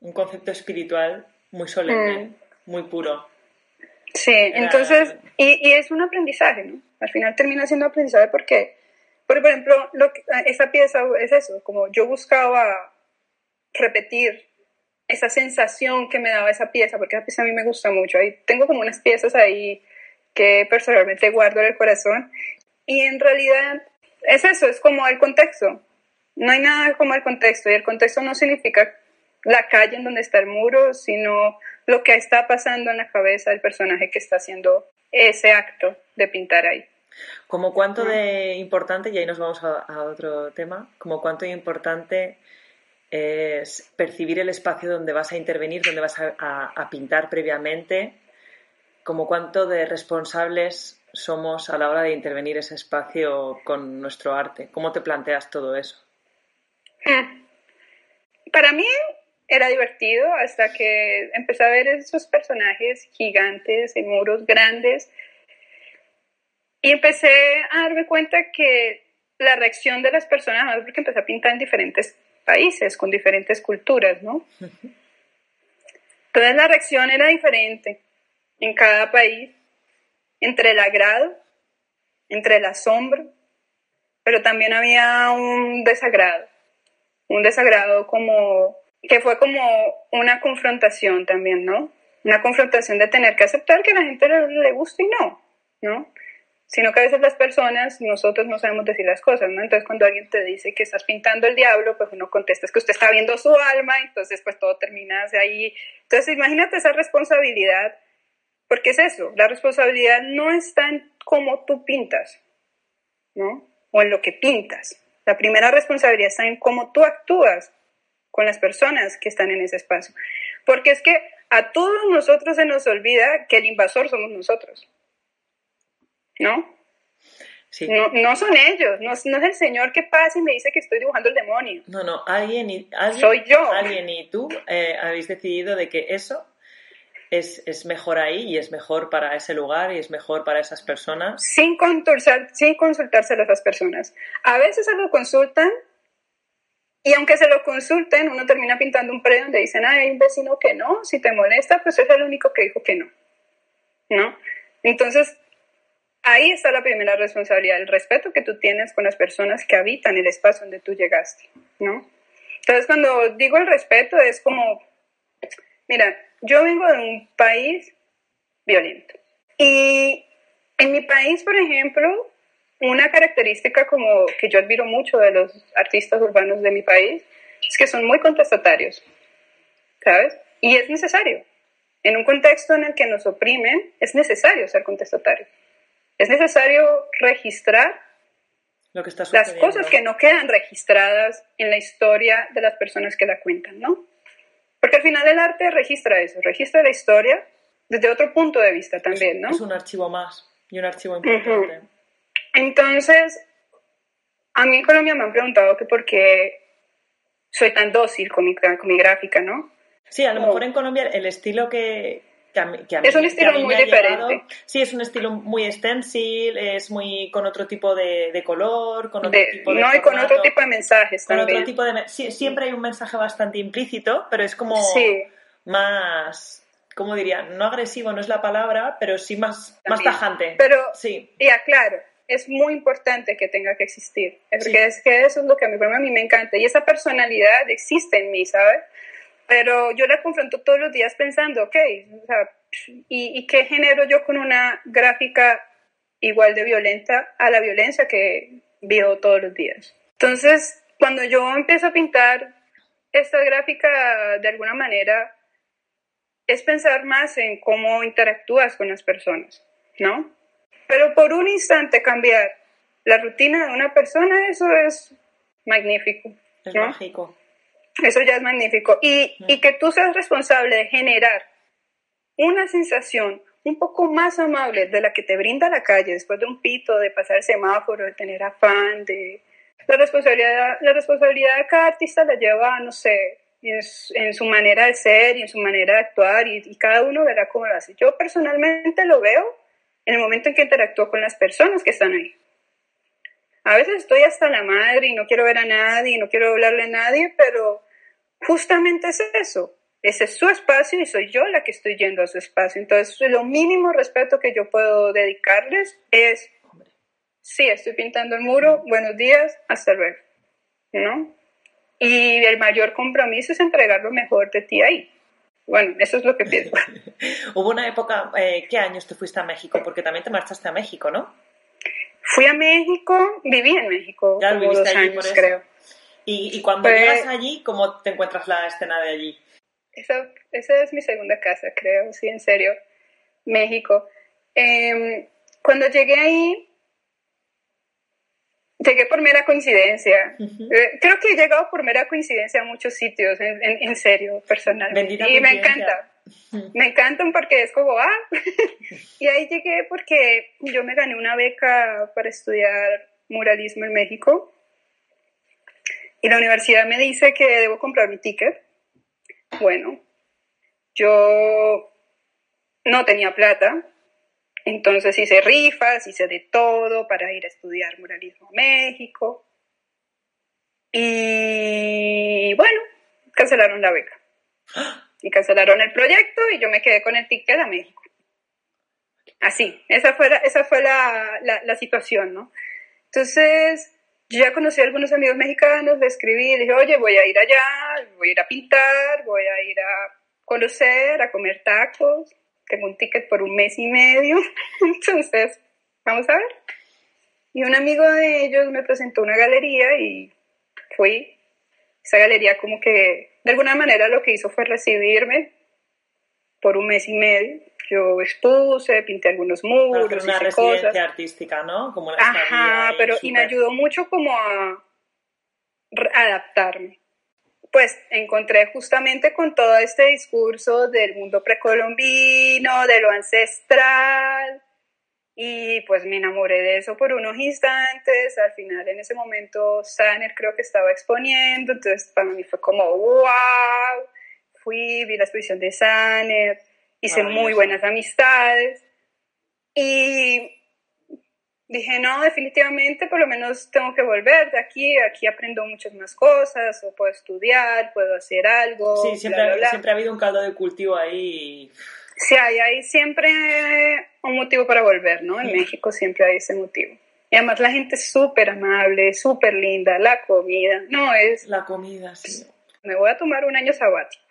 un concepto espiritual muy solemne. Mm muy puro. Sí, entonces, y, y, es un aprendizaje, ¿no? Al final termina siendo aprendizaje porque, por ejemplo, lo esa pieza es eso, como yo buscaba repetir esa sensación que me daba esa pieza, porque esa pieza a mí me gusta mucho. Ahí tengo como unas piezas ahí que personalmente guardo en el corazón y en realidad es eso, es como el contexto. No hay nada como el contexto y el contexto no significa la calle en donde está el muro, sino lo que está pasando en la cabeza del personaje que está haciendo ese acto de pintar ahí. Como cuánto de importante, y ahí nos vamos a, otro tema, como cuánto de importante es percibir el espacio donde vas a intervenir, donde vas a, pintar previamente, como cuánto de responsables somos a la hora de intervenir ese espacio con nuestro arte. ¿Cómo te planteas todo eso? Hmm. Para mí era divertido hasta que empecé a ver esos personajes gigantes en muros grandes y empecé a darme cuenta que la reacción de las personas, más porque empecé a pintar en diferentes países, con diferentes culturas, ¿no? Entonces la reacción era diferente en cada país, entre el agrado, entre el asombro, pero también había un desagrado, un desagrado como que fue como una confrontación también, ¿no? Una confrontación de tener que aceptar que a la gente le, le gusta y no, ¿no? Sino que a veces las personas, nosotros no sabemos decir las cosas, ¿no? Entonces cuando alguien te dice que estás pintando el diablo, pues uno contesta es que usted está viendo su alma, entonces pues todo termina ahí. Entonces imagínate esa responsabilidad, porque es eso, la responsabilidad no está en cómo tú pintas, ¿no? O en lo que pintas. La primera responsabilidad está en cómo tú actúas con las personas que están en ese espacio. Porque es que a todos nosotros se nos olvida que el invasor somos nosotros. ¿No? Sí. No, no, son ellos, no, no, es el Señor que pasa y me dice que estoy dibujando el demonio. No, no, alguien y, alguien, Soy yo. Alguien y tú eh, habéis decidido de que eso es, es, mejor ahí y es mejor para ese lugar y es mejor para esas personas. Sin, consultar, sin consultárselo a esas personas. A veces se lo consultan y aunque se lo consulten, uno termina pintando un predio donde dicen, ah, hay un vecino que no, si te molesta, pues es el único que dijo que no. ¿No? Entonces, ahí está la primera responsabilidad, el respeto que tú tienes con las personas que habitan el espacio donde tú llegaste, ¿no? Entonces, cuando digo el respeto, es como, mira, yo vengo de un país violento. Y en mi país, por ejemplo, una característica como que yo admiro mucho de los artistas urbanos de mi país es que son muy contestatarios, ¿sabes? Y es necesario. En un contexto en el que nos oprimen, es necesario ser contestatario. Es necesario registrar Lo que está las cosas que no quedan registradas en la historia de las personas que la cuentan, ¿no? Porque al final el arte registra eso, registra la historia desde otro punto de vista también, ¿no? Es un archivo más y un archivo importante. Entonces, a mí en Colombia me han preguntado que por qué soy tan dócil con mi, con mi gráfica, ¿no? Sí, a lo mejor en Colombia el estilo que, que a, mí, es un estilo muy diferente. sí, es un estilo muy stencil, es muy con otro tipo de, de color, con otro tipo de No, y con otro tipo de mensajes con también. Otro tipo de, siempre hay un mensaje bastante implícito, pero es como más, ¿cómo diría? No agresivo, no es la palabra, pero sí más, más tajante. Pero, sí. ya, claro es muy importante que tenga que existir. Porque es que eso es lo que a mí, a mí me encanta. Y esa personalidad existe en mí, ¿sabes? Pero yo la confronto todos los días pensando, ok, o sea, ¿y, ¿y, qué genero yo con una gráfica igual de violenta a la violencia que vivo todos los días? Entonces, cuando yo empiezo a pintar esta gráfica de alguna manera, es pensar más en cómo interactúas con las personas, ¿no? Pero por un instante cambiar la rutina de una persona, eso es magnífico. Es mágico. Eso ya es magnífico. Y, y que tú seas responsable de generar una sensación un poco más amable de la que te brinda la calle después de un pito, de pasar el semáforo, de tener afán, de... La responsabilidad, la responsabilidad de cada artista la lleva, no sé, en, en su manera de ser y en su manera de actuar y, y cada uno verá cómo lo hace. Yo personalmente lo veo en el momento en que interactúo con las personas que están ahí. A veces estoy hasta la madre y no quiero ver a nadie no quiero hablarle a nadie, pero justamente es eso. Ese es su espacio y soy yo la que estoy yendo a su espacio. Entonces, lo mínimo respeto que yo puedo dedicarles es, sí, estoy pintando el muro, buenos días, hasta luego. ¿No? Y el mayor compromiso es entregar lo mejor de ti ahí. Bueno, eso es lo que pienso. Hubo una época, eh, ¿qué años te fuiste a México? Porque también te marchaste a México, ¿no? Fui a México, viví en México ya como dos años, creo. ¿Y, y cuando pues llegas allí, cómo te encuentras la escena de allí? Esa, esa es mi segunda casa, creo, sí, en serio. México. Em, cuando llegué ahí, llegué por mera coincidencia. Eh, creo que he llegado por mera coincidencia a muchos sitios, en, en, serio, personalmente. y me encanta. Me encantan porque es como, ah, y ahí llegué porque yo me gané una beca para estudiar muralismo en México. Y la universidad me dice que debo comprar mi ticket. Bueno, yo no tenía plata, entonces hice rifas, hice de todo para ir a estudiar muralismo a México. Y bueno, cancelaron la beca. Y cancelaron el proyecto y yo me quedé con el ticket a México. Así, esa fue la, esa fue la, la, situación, ¿no? Entonces, yo ya conocí a algunos amigos mexicanos, le escribí, dije, oye, voy a ir allá, voy a ir a pintar, voy a ir a conocer, a comer tacos tengo un ticket por un mes y medio, entonces, vamos a ver. Y un amigo de ellos me presentó una galería y fui. Esa galería como que de alguna manera lo que hizo fue recibirme por un mes y medio. Yo expuse, pinté algunos muros, una residencia artística, ¿no? Como Ajá, pero y me ayudó mucho como a adaptarme pues encontré justamente con todo este discurso del mundo precolombino, de lo ancestral, y pues me enamoré de eso por unos instantes. Al final, en ese momento, Saner creo que estaba exponiendo, entonces para mí fue como, wow, fui, vi la exposición de Saner, hice muy buenas amistades. Y dije, no, definitivamente por lo menos tengo que volver de aquí, aquí aprendo muchas más cosas, o puedo estudiar, puedo hacer algo. Sí, siempre, siempre ha habido un caldo de cultivo ahí. Sí, hay, hay siempre un motivo para volver, ¿no? En México siempre hay ese motivo. Y además la gente es súper amable, súper linda, la comida, no es... La comida, sí. Me voy a tomar un año sabático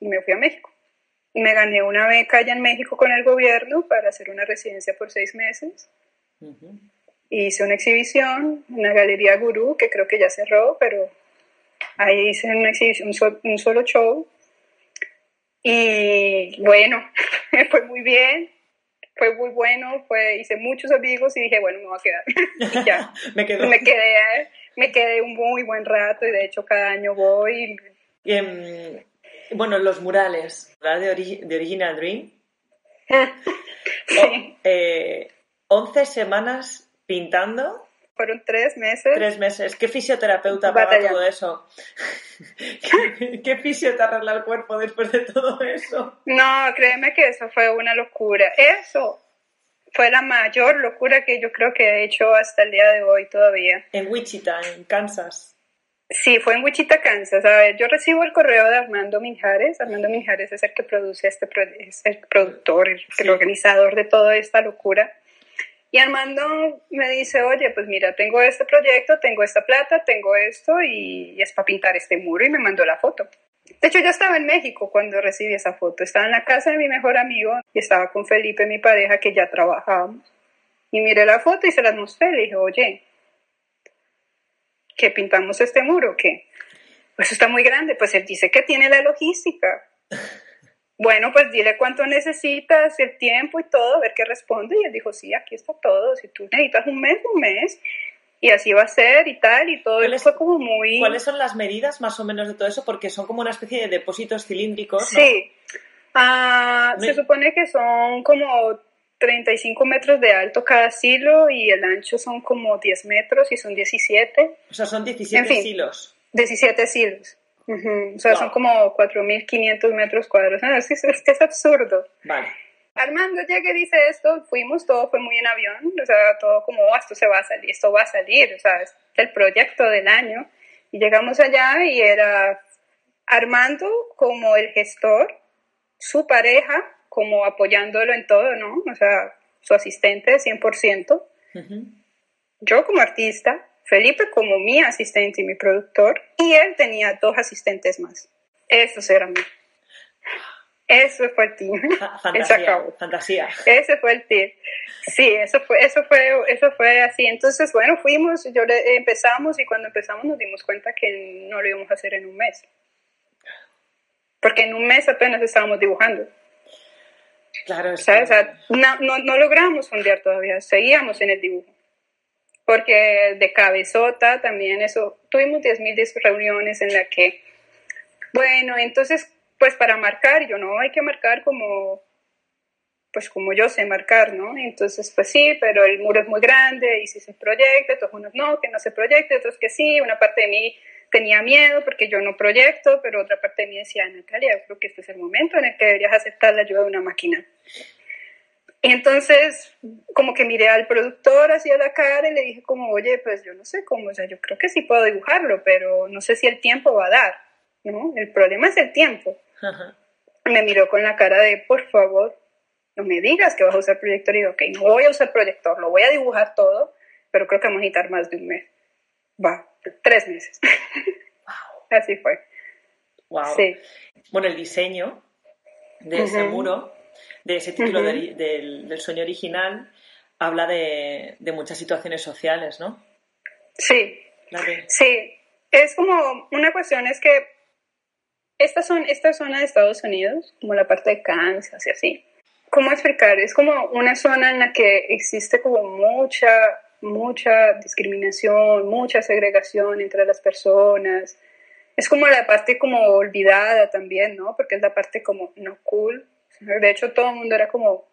y me fui a México. Y me gané una beca allá en México con el gobierno para hacer una residencia por seis meses Hice una exhibición, una galería gurú, que creo que ya cerró, pero ahí hice una exhibición, un, solo show. Y bueno, fue muy bien, fue muy bueno, fue, hice muchos amigos y dije, bueno, me voy a quedar. y ya, me, quedé, me quedé un muy buen rato y de hecho cada año voy. Em, bueno, los murales, ¿verdad? De, de Original Dream. sí. eh, 11 semanas pintando. Fueron tres meses. Tres meses. ¿Qué fisioterapeuta para todo eso? ¿Qué, fisio te arregla el cuerpo después de todo eso? No, créeme que eso fue una locura. Eso fue la mayor locura que yo creo que he hecho hasta el día de hoy todavía. En Wichita, en Kansas. Sí, fue en Wichita, Kansas. A ver, yo recibo el correo de Armando Minjares. Armando Minjares es el que produce este, es el productor, el organizador de toda esta locura. Y Armando me dice, oye, pues mira, tengo este proyecto, tengo esta plata, tengo esto y, es para pintar este muro y me mandó la foto. De hecho, yo estaba en México cuando recibí esa foto. Estaba en la casa de mi mejor amigo y estaba con Felipe, mi pareja, que ya trabajábamos. Y miré la foto y se las mostré. Le dije, oye, ¿qué pintamos este muro? ¿Qué? Pues está muy grande. Pues él dice que tiene la logística. Bueno, pues dile cuánto necesitas, el tiempo y todo, a ver qué responde. Y él dijo, sí, aquí está todo. Si tú necesitas un mes, un mes. Y así va a ser y tal, y todo eso fue como muy... ¿Cuáles son las medidas más o menos de todo eso? Porque son como una especie de depósitos cilíndricos, Sí. Ah, se supone que son como 35 metros de alto cada silo y el ancho son como 10 metros y son 17. O sea, son 17 silos. 17 silos. O sea, son como 4.500 metros cuadrados. es, es, es, absurdo. Vale. Armando llega y dice esto, fuimos, todo fue muy en avión, o sea, todo como, oh, esto se va a salir, esto va a salir, o sea, es el proyecto del año. Y llegamos allá y era Armando como el gestor, su pareja como apoyándolo en todo, ¿no? O sea, su asistente 100%, yo como artista, Felipe como mi asistente y mi productor, y él tenía dos asistentes más. Estos eran Eso fue el team. Fantasía, fantasía. Ese fue el team. Sí, eso fue, eso fue, eso fue así. Entonces, bueno, fuimos, yo le, empezamos y cuando empezamos nos dimos cuenta que no lo íbamos a hacer en un mes. Porque en un mes apenas estábamos dibujando. Claro, no, no, no logramos fondear todavía, seguíamos en el dibujo. Porque de cabezota también eso, tuvimos 10.000 reuniones en la que, bueno, entonces, pues para marcar, yo no, hay que marcar como, pues como yo sé marcar, ¿no? Entonces, pues sí, pero el muro es muy grande y si se proyecta, todos unos no, que no se proyecte, otros que sí, una parte de mí tenía miedo porque yo no proyecto, pero otra parte de mí decía, Natalia, yo creo que este es el momento en el que deberías aceptar la ayuda de una máquina. Entonces, como que miré al productor hacia la cara y le dije como, oye, pues yo no sé cómo, o sea, yo creo que sí puedo dibujarlo, pero no sé si el tiempo va a dar, ¿no? El problema es el tiempo. Me miró con la cara de, por favor, no me digas que vas a usar proyector. Y digo, ok, no voy a usar proyector, lo voy a dibujar todo, pero creo que vamos a necesitar más de un mes. Va, tres meses. Así fue. Wow. Bueno, el diseño de ese muro, de ese título del, sueño original, habla de, muchas situaciones sociales, ¿no? Sí. Sí. Es como una cuestión es que esta, son, esta zona de Estados Unidos, como la parte de Kansas y así, ¿cómo explicar? Es como una zona en la que existe como mucha mucha discriminación, mucha segregación entre las personas. Es como la parte como olvidada también, ¿no? Porque es la parte como no cool. De hecho, todo el mundo era como,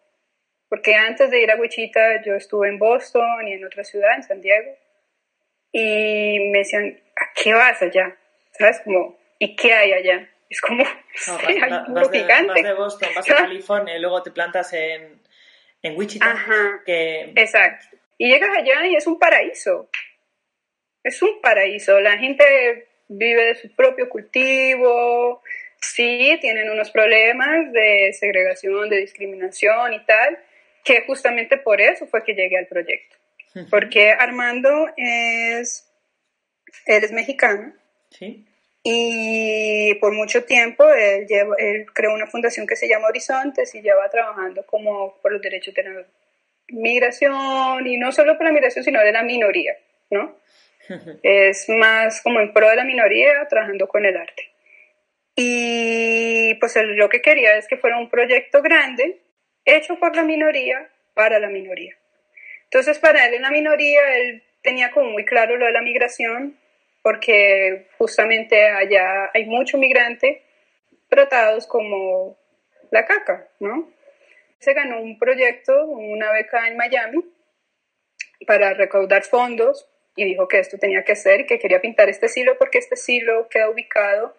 porque antes de ir a Wichita yo estuve en Boston y en otra ciudad, en San Diego, y me decían, ¿a qué vas allá? ¿Sabes? Como, ¿y qué hay allá? Es como, hay un gigante. Vas de Boston, vas a California y luego te plantas en, en Wichita. Ajá, que... exacto. Y llegas allá y es un paraíso. Es un paraíso. La gente vive de su propio cultivo. Sí, tienen unos problemas de segregación, de discriminación y tal, que justamente por eso fue que llegué al proyecto. Porque Armando es, él es mexicano. Sí. Y por mucho tiempo él, él creó una fundación que se llama Horizontes y lleva trabajando como por los derechos de la migración, y no solo por la migración, sino de la minoría, ¿no? es más como en pro de la minoría, trabajando con el arte. Y pues lo que quería es que fuera un proyecto grande, hecho por la minoría, para la minoría. Entonces, para él en la minoría, él tenía como muy claro lo de la migración, porque justamente allá hay mucho migrante tratados como la caca, ¿no? se ganó un proyecto, una beca en Miami, para recaudar fondos y dijo que esto tenía que ser y que quería pintar este silo porque este silo queda ubicado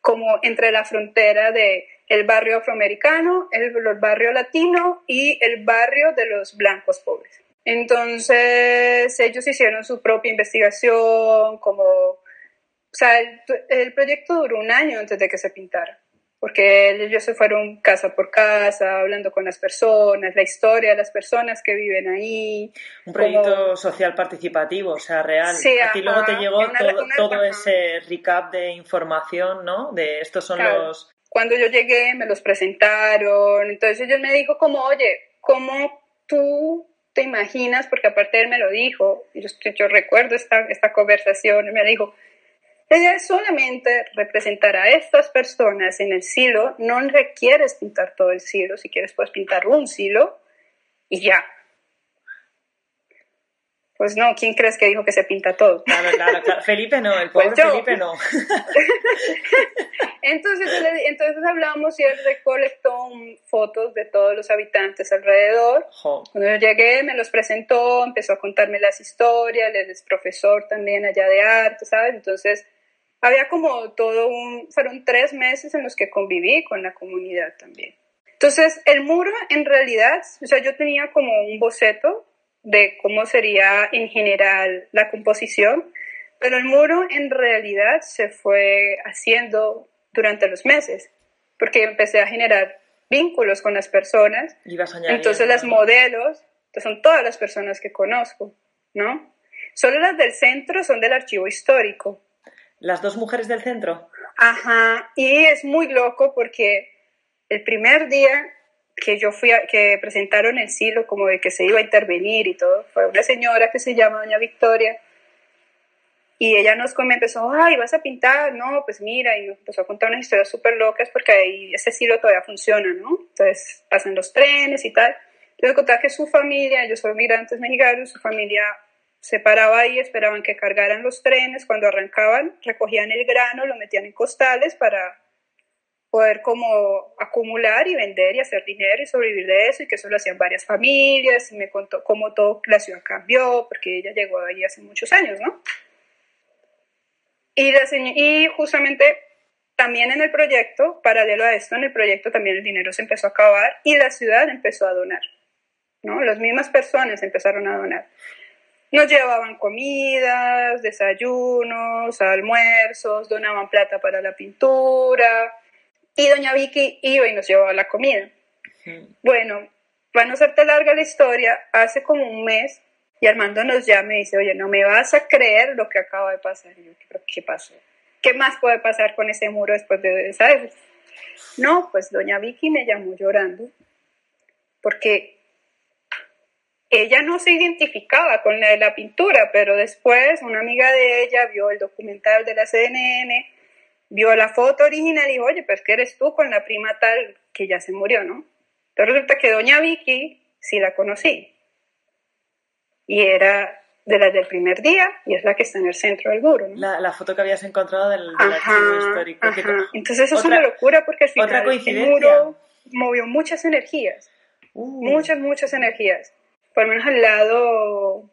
como entre la frontera de el barrio afroamericano, el, barrio latino y el barrio de los blancos pobres. Entonces ellos hicieron su propia investigación, como, o sea, el proyecto duró un año antes de que se pintara porque ellos se fueron casa por casa, hablando con las personas, la historia de las personas que viven ahí. Un proyecto social participativo, o sea, real. Sí, Aquí luego te llegó todo, ese recap de información, ¿no? De estos son los... Cuando yo llegué me los presentaron, entonces ellos me dijo como, oye, ¿cómo tú te imaginas? Porque aparte él me lo dijo, yo, yo recuerdo esta, esta conversación, me dijo, ella solamente representar a estas personas en el silo, no requieres pintar todo el silo, si quieres puedes pintar un silo y ya. Pues no, ¿quién crees que dijo que se pinta todo? Claro, claro, claro. Felipe no, el pobre pues Felipe no. entonces, entonces hablamos y él recolectó fotos de todos los habitantes alrededor. Cuando yo llegué, me los presentó, empezó a contarme las historias, él es profesor también allá de arte, ¿sabes? Entonces había como todo un, fueron tres meses en los que conviví con la comunidad también. Entonces, el muro en realidad, o sea, yo tenía como un boceto de cómo sería en general la composición, pero el muro en realidad se fue haciendo durante los meses, porque empecé a generar vínculos con las personas. Entonces, las modelos son todas las personas que conozco, ¿no? Solo las del centro son del archivo histórico, las dos mujeres del centro. Ajá, y es muy loco porque el primer día que yo fui a, que presentaron el silo como de que se iba a intervenir y todo, fue una señora que se llama Doña Victoria y ella nos empezó, ay, vas a pintar, no, pues mira, y nos empezó a contar unas historias súper locas porque ahí este silo todavía funciona, ¿no? Entonces pasan los trenes y tal. Entonces contaba que su familia, ellos son migrantes mexicanos, su familia se paraba ahí, esperaban que cargaran los trenes, cuando arrancaban recogían el grano, lo metían en costales para poder como acumular y vender y hacer dinero y sobrevivir de eso y que eso lo hacían varias familias y me contó cómo todo la ciudad cambió porque ella llegó ahí hace muchos años, ¿no? Y, y justamente también en el proyecto, paralelo a esto, en el proyecto también el dinero se empezó a acabar y la ciudad empezó a donar, ¿no? Las mismas personas empezaron a donar. Nos llevaban comidas, desayunos, almuerzos, donaban plata para la pintura y doña Vicky iba y nos llevaba la comida. Bueno, para no hacerte larga la historia, hace como un mes y Armando nos llama y dice, oye, no me vas a creer lo que acaba de pasar. Y yo, ¿qué pasó? ¿Qué más puede pasar con ese muro después de, ¿sabes? No, pues doña Vicky me llamó llorando porque ella no se identificaba con la de la pintura, pero después una amiga de ella vio el documental de la CNN, vio la foto original y dijo, oye, pues que eres tú con la prima tal que ya se murió, ¿no? Entonces resulta que doña Vicky sí la conocí y era de las del primer día y es la que está en el centro del muro. La, la, foto que habías encontrado del, archivo histórico. Entonces eso es una locura porque al final el muro movió muchas energías, uh. muchas, muchas energías. Por lo menos al lado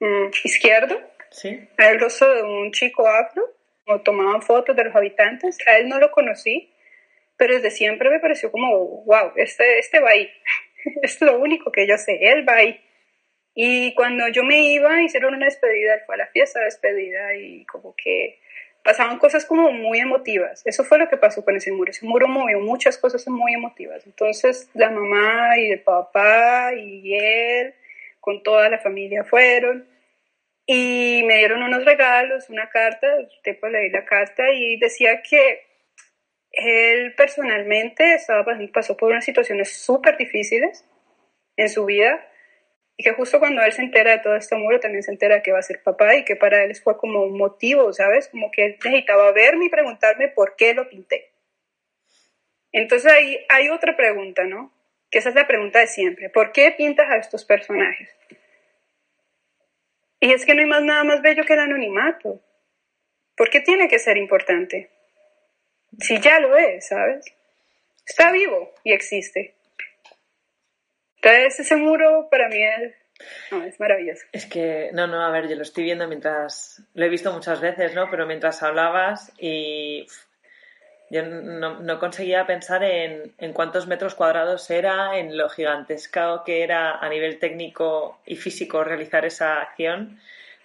mm, izquierdo, ¿Sí? hay el rostro de un chico afro, o tomaban fotos de los habitantes, a él no lo conocí, pero desde siempre me pareció como, wow, este, este va ahí, es lo único que yo sé, él va ahí. Y cuando yo me iba, hicieron una despedida, él fue a la fiesta de despedida y como que pasaban cosas como muy emotivas. Eso fue lo que pasó con ese muro. Ese muro movió muchas cosas muy emotivas. Entonces la mamá y el papá y él con toda la familia fueron y me dieron unos regalos, una carta, después leí la carta y decía que él personalmente estaba, pasó por unas situaciones súper difíciles en su vida y que justo cuando él se entera de todo este muro, también se entera que va a ser papá y que para él fue como un motivo, ¿sabes? Como que él necesitaba verme y preguntarme por qué lo pinté. Entonces ahí hay otra pregunta, ¿no? Que esa es la pregunta de siempre. ¿Por qué pintas a estos personajes? Y es que no hay más nada más bello que el anonimato. ¿Por qué tiene que ser importante? Si ya lo es, ¿sabes? Está vivo y existe. Entonces ese muro para mí es, es maravilloso. Es que, no, no, a ver, yo lo estoy viendo mientras, lo he visto muchas veces, ¿no? Pero mientras hablabas y yo no, no conseguía pensar en, en, cuántos metros cuadrados era, en lo gigantesco que era a nivel técnico y físico realizar esa acción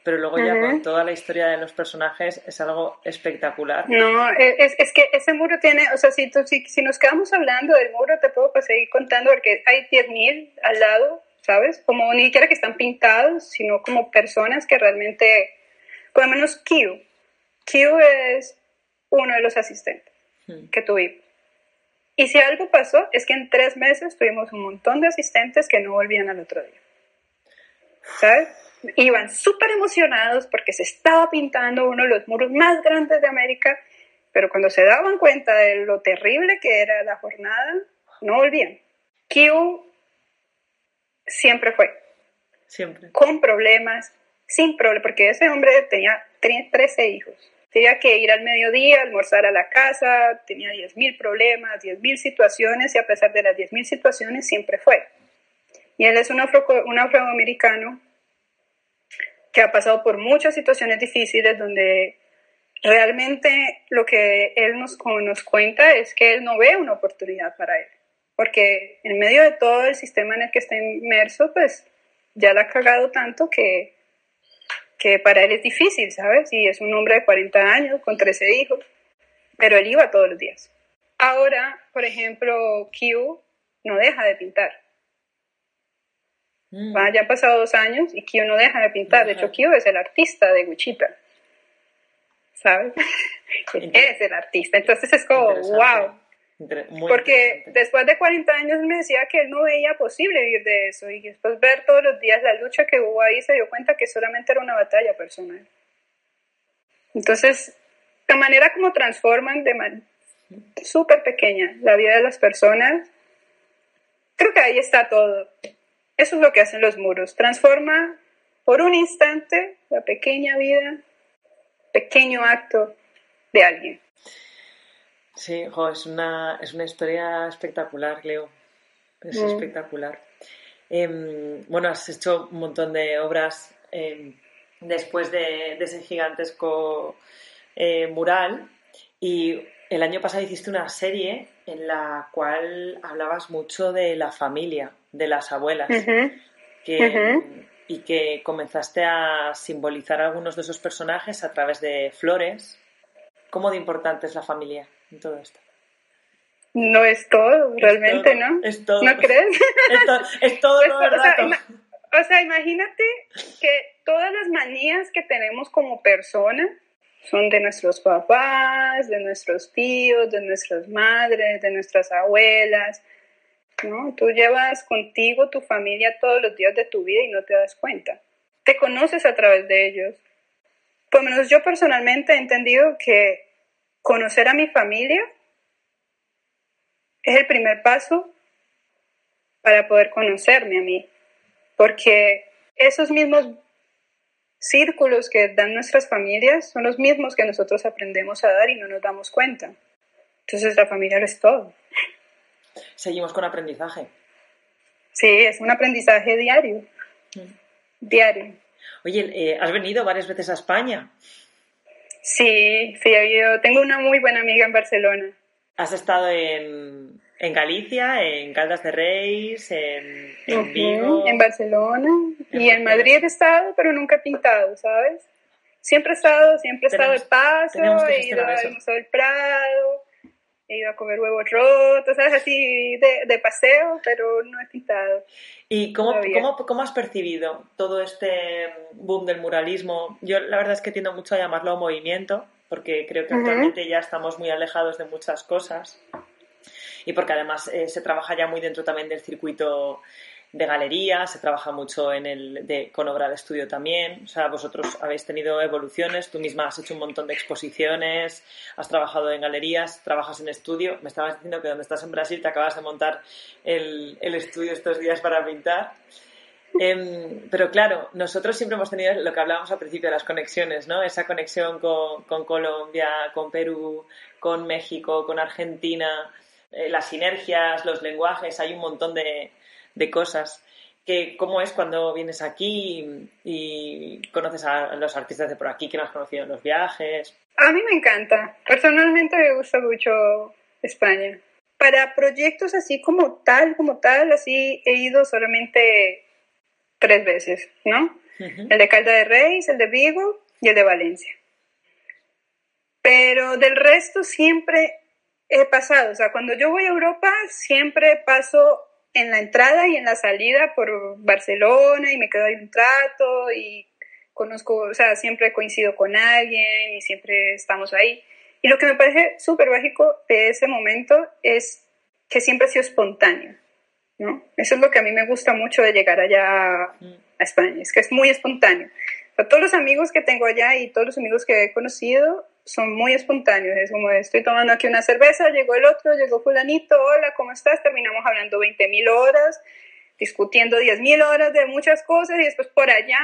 pero luego ya con toda la historia de los personajes es algo espectacular. No, es, es que ese muro tiene, o sea, si, si, si, nos quedamos hablando del muro, te puedo pues, seguir contando porque hay 10.000 al lado, ¿sabes? Como ni siquiera que están pintados, sino como personas que realmente, por lo menos Q. Q es uno de los asistentes hmm. que tuvimos. Y si algo pasó, es que en tres meses tuvimos un montón de asistentes que no volvían al otro día. ¿Sabes? Iban súper emocionados porque se estaba pintando uno de los muros más grandes de América, pero cuando se daban cuenta de lo terrible que era la jornada, no volvían. Q siempre fue. Siempre. Con problemas, sin problemas, porque ese hombre tenía, tenía 13 hijos. Tenía que ir al mediodía, almorzar a la casa, tenía 10.000 problemas, 10.000 situaciones y a pesar de las 10.000 situaciones siempre fue. Y él es un, afro, un afroamericano que ha pasado por muchas situaciones difíciles donde realmente lo que él nos, nos cuenta es que él no ve una oportunidad para él, porque en medio de todo el sistema en el que está inmerso, pues ya la ha cagado tanto que, que para él es difícil, ¿sabes? Y es un hombre de 40 años, con 13 hijos, pero él iba todos los días. Ahora, por ejemplo, Q no deja de pintar Mm. ya han pasado dos años y Kyo no deja de pintar. De hecho, Kyo es el artista de Guchita. ¿Sabes? es el artista. Entonces es como, wow. Porque después de 40 años me decía que él no veía posible vivir de eso y después ver todos los días la lucha que hubo ahí se dio cuenta que solamente era una batalla personal. Entonces, la manera como transforman de manera súper pequeña la vida de las personas, creo que ahí está todo. Eso es lo que hacen los muros. Transforma por un instante la pequeña vida, pequeño acto de alguien. Sí, es, una, es una historia espectacular, Leo. Es mm. espectacular. Em, bueno, has hecho un montón de obras em, después de, ese gigantesco eh, mural y el año pasado hiciste una serie en la cual hablabas mucho de la familia, de las abuelas, y que comenzaste a simbolizar algunos de esos personajes a través de flores. ¿Cómo de importante es la familia? en todo esto. No es todo, realmente, ¿no? Es todo. ¿No crees? Es, todo, o, sea, imagínate que todas las manías que tenemos como personas son de nuestros papás, de nuestros tíos, de nuestras madres, de nuestras abuelas, ¿no? Tú llevas contigo tu familia todos los días de tu vida y no te das cuenta. Te conoces a través de ellos. Por lo menos yo personalmente he entendido que conocer a mi familia es el primer paso para poder conocerme a mí, porque esos mismos círculos que dan nuestras familias son los mismos que nosotros aprendemos a dar y no nos damos cuenta. Entonces la familia es todo. Seguimos con aprendizaje. Sí, es un aprendizaje diario. Mm. Diario. Oye, eh, ¿has venido varias veces a España? Sí, sí, yo tengo una muy buena amiga en Barcelona. ¿Has estado en, en Galicia, en Caldas de Reis, en, en Vigo? En Barcelona y en Madrid he estado, pero nunca he pintado, ¿sabes? Siempre he estado, siempre he estado de paso, he ido al Museo del Prado, he ido a comer huevos rotos, ¿sabes? Así de, de paseo, pero no he pintado. ¿Y cómo, cómo, cómo, has percibido todo este boom del muralismo? Yo la verdad es que tiendo mucho a llamarlo movimiento, porque creo que actualmente ya estamos muy alejados de muchas cosas y porque además eh, se trabaja ya muy dentro también del circuito de galería, se trabaja mucho en el de, con obra de estudio también. O sea, vosotros habéis tenido evoluciones, tú misma has hecho un montón de exposiciones, has trabajado en galerías, trabajas en estudio. Me estabas diciendo que donde estás en Brasil te acabas de montar el, el estudio estos días para pintar. Em, pero claro, nosotros siempre hemos tenido lo que hablábamos al principio de las conexiones, ¿no? Esa conexión con, con Colombia, con Perú, con México, con Argentina, eh, las sinergias, los lenguajes, hay un montón de, de cosas. Que, ¿Cómo es cuando vienes aquí y, conoces a los artistas de por aquí que no has conocido en los viajes? A mí me encanta. Personalmente me gusta mucho España. Para proyectos así como tal, como tal, así he ido solamente tres veces, ¿no? El de Calda de Reis, el de Vigo y el de Valencia. Pero del resto siempre he pasado, o sea, cuando yo voy a Europa siempre paso en la entrada y en la salida por Barcelona y me quedo ahí un trato y conozco, o sea, siempre coincido con alguien y siempre estamos ahí. Y lo que me parece súper mágico de ese momento es que siempre ha sido espontáneo, ¿no? Eso es lo que a mí me gusta mucho de llegar allá a España, es que es muy espontáneo. todos los amigos que tengo allá y todos los amigos que he conocido son muy espontáneos. Es como estoy tomando aquí una cerveza, llegó el otro, llegó fulanito, hola, ¿cómo estás? Terminamos hablando 20 mil horas, discutiendo 10 mil horas de muchas cosas y después por allá,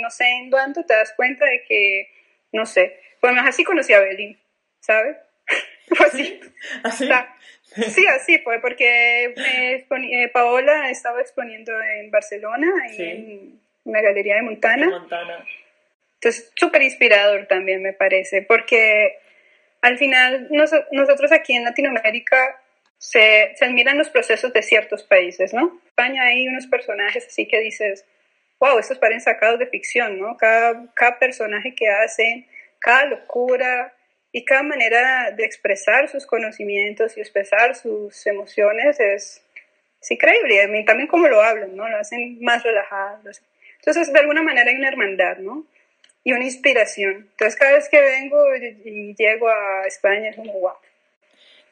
no sé en dónde, te das cuenta de que, no sé, pues así conocí a Belín, ¿sabes? así. ¿Así? Sí, así fue, porque eh, Paola estaba exponiendo en Barcelona, en una galería de Montana. De Montana. Entonces, súper inspirador también me parece, porque al final nosotros aquí en Latinoamérica se, se, admiran los procesos de ciertos países, ¿no? En España hay unos personajes así que dices, wow, estos parecen sacados de ficción, ¿no? Cada, cada personaje que hacen, cada locura y cada manera de expresar sus conocimientos y expresar sus emociones es, es increíble. Y también como lo hablan, ¿no? Lo hacen más relajado. Entonces, de alguna manera hay una hermandad, ¿no? Y una inspiración. Entonces cada vez que vengo y, llego a España es como wow.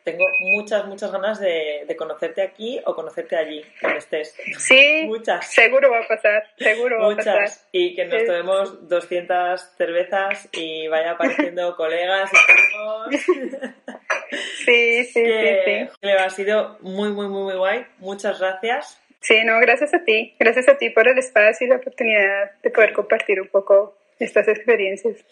tengo muchas, muchas ganas de, conocerte aquí o conocerte allí, donde estés. Sí, muchas. Seguro va a pasar, seguro va a pasar. Y que nos tomemos 200 cervezas y vaya apareciendo colegas y amigos. Sí, sí, sí, sí. ha sido muy, muy, muy, muy guay. Muchas gracias. Sí, no, gracias a ti. Gracias a ti por el espacio y la oportunidad de poder compartir un poco estas experiencias.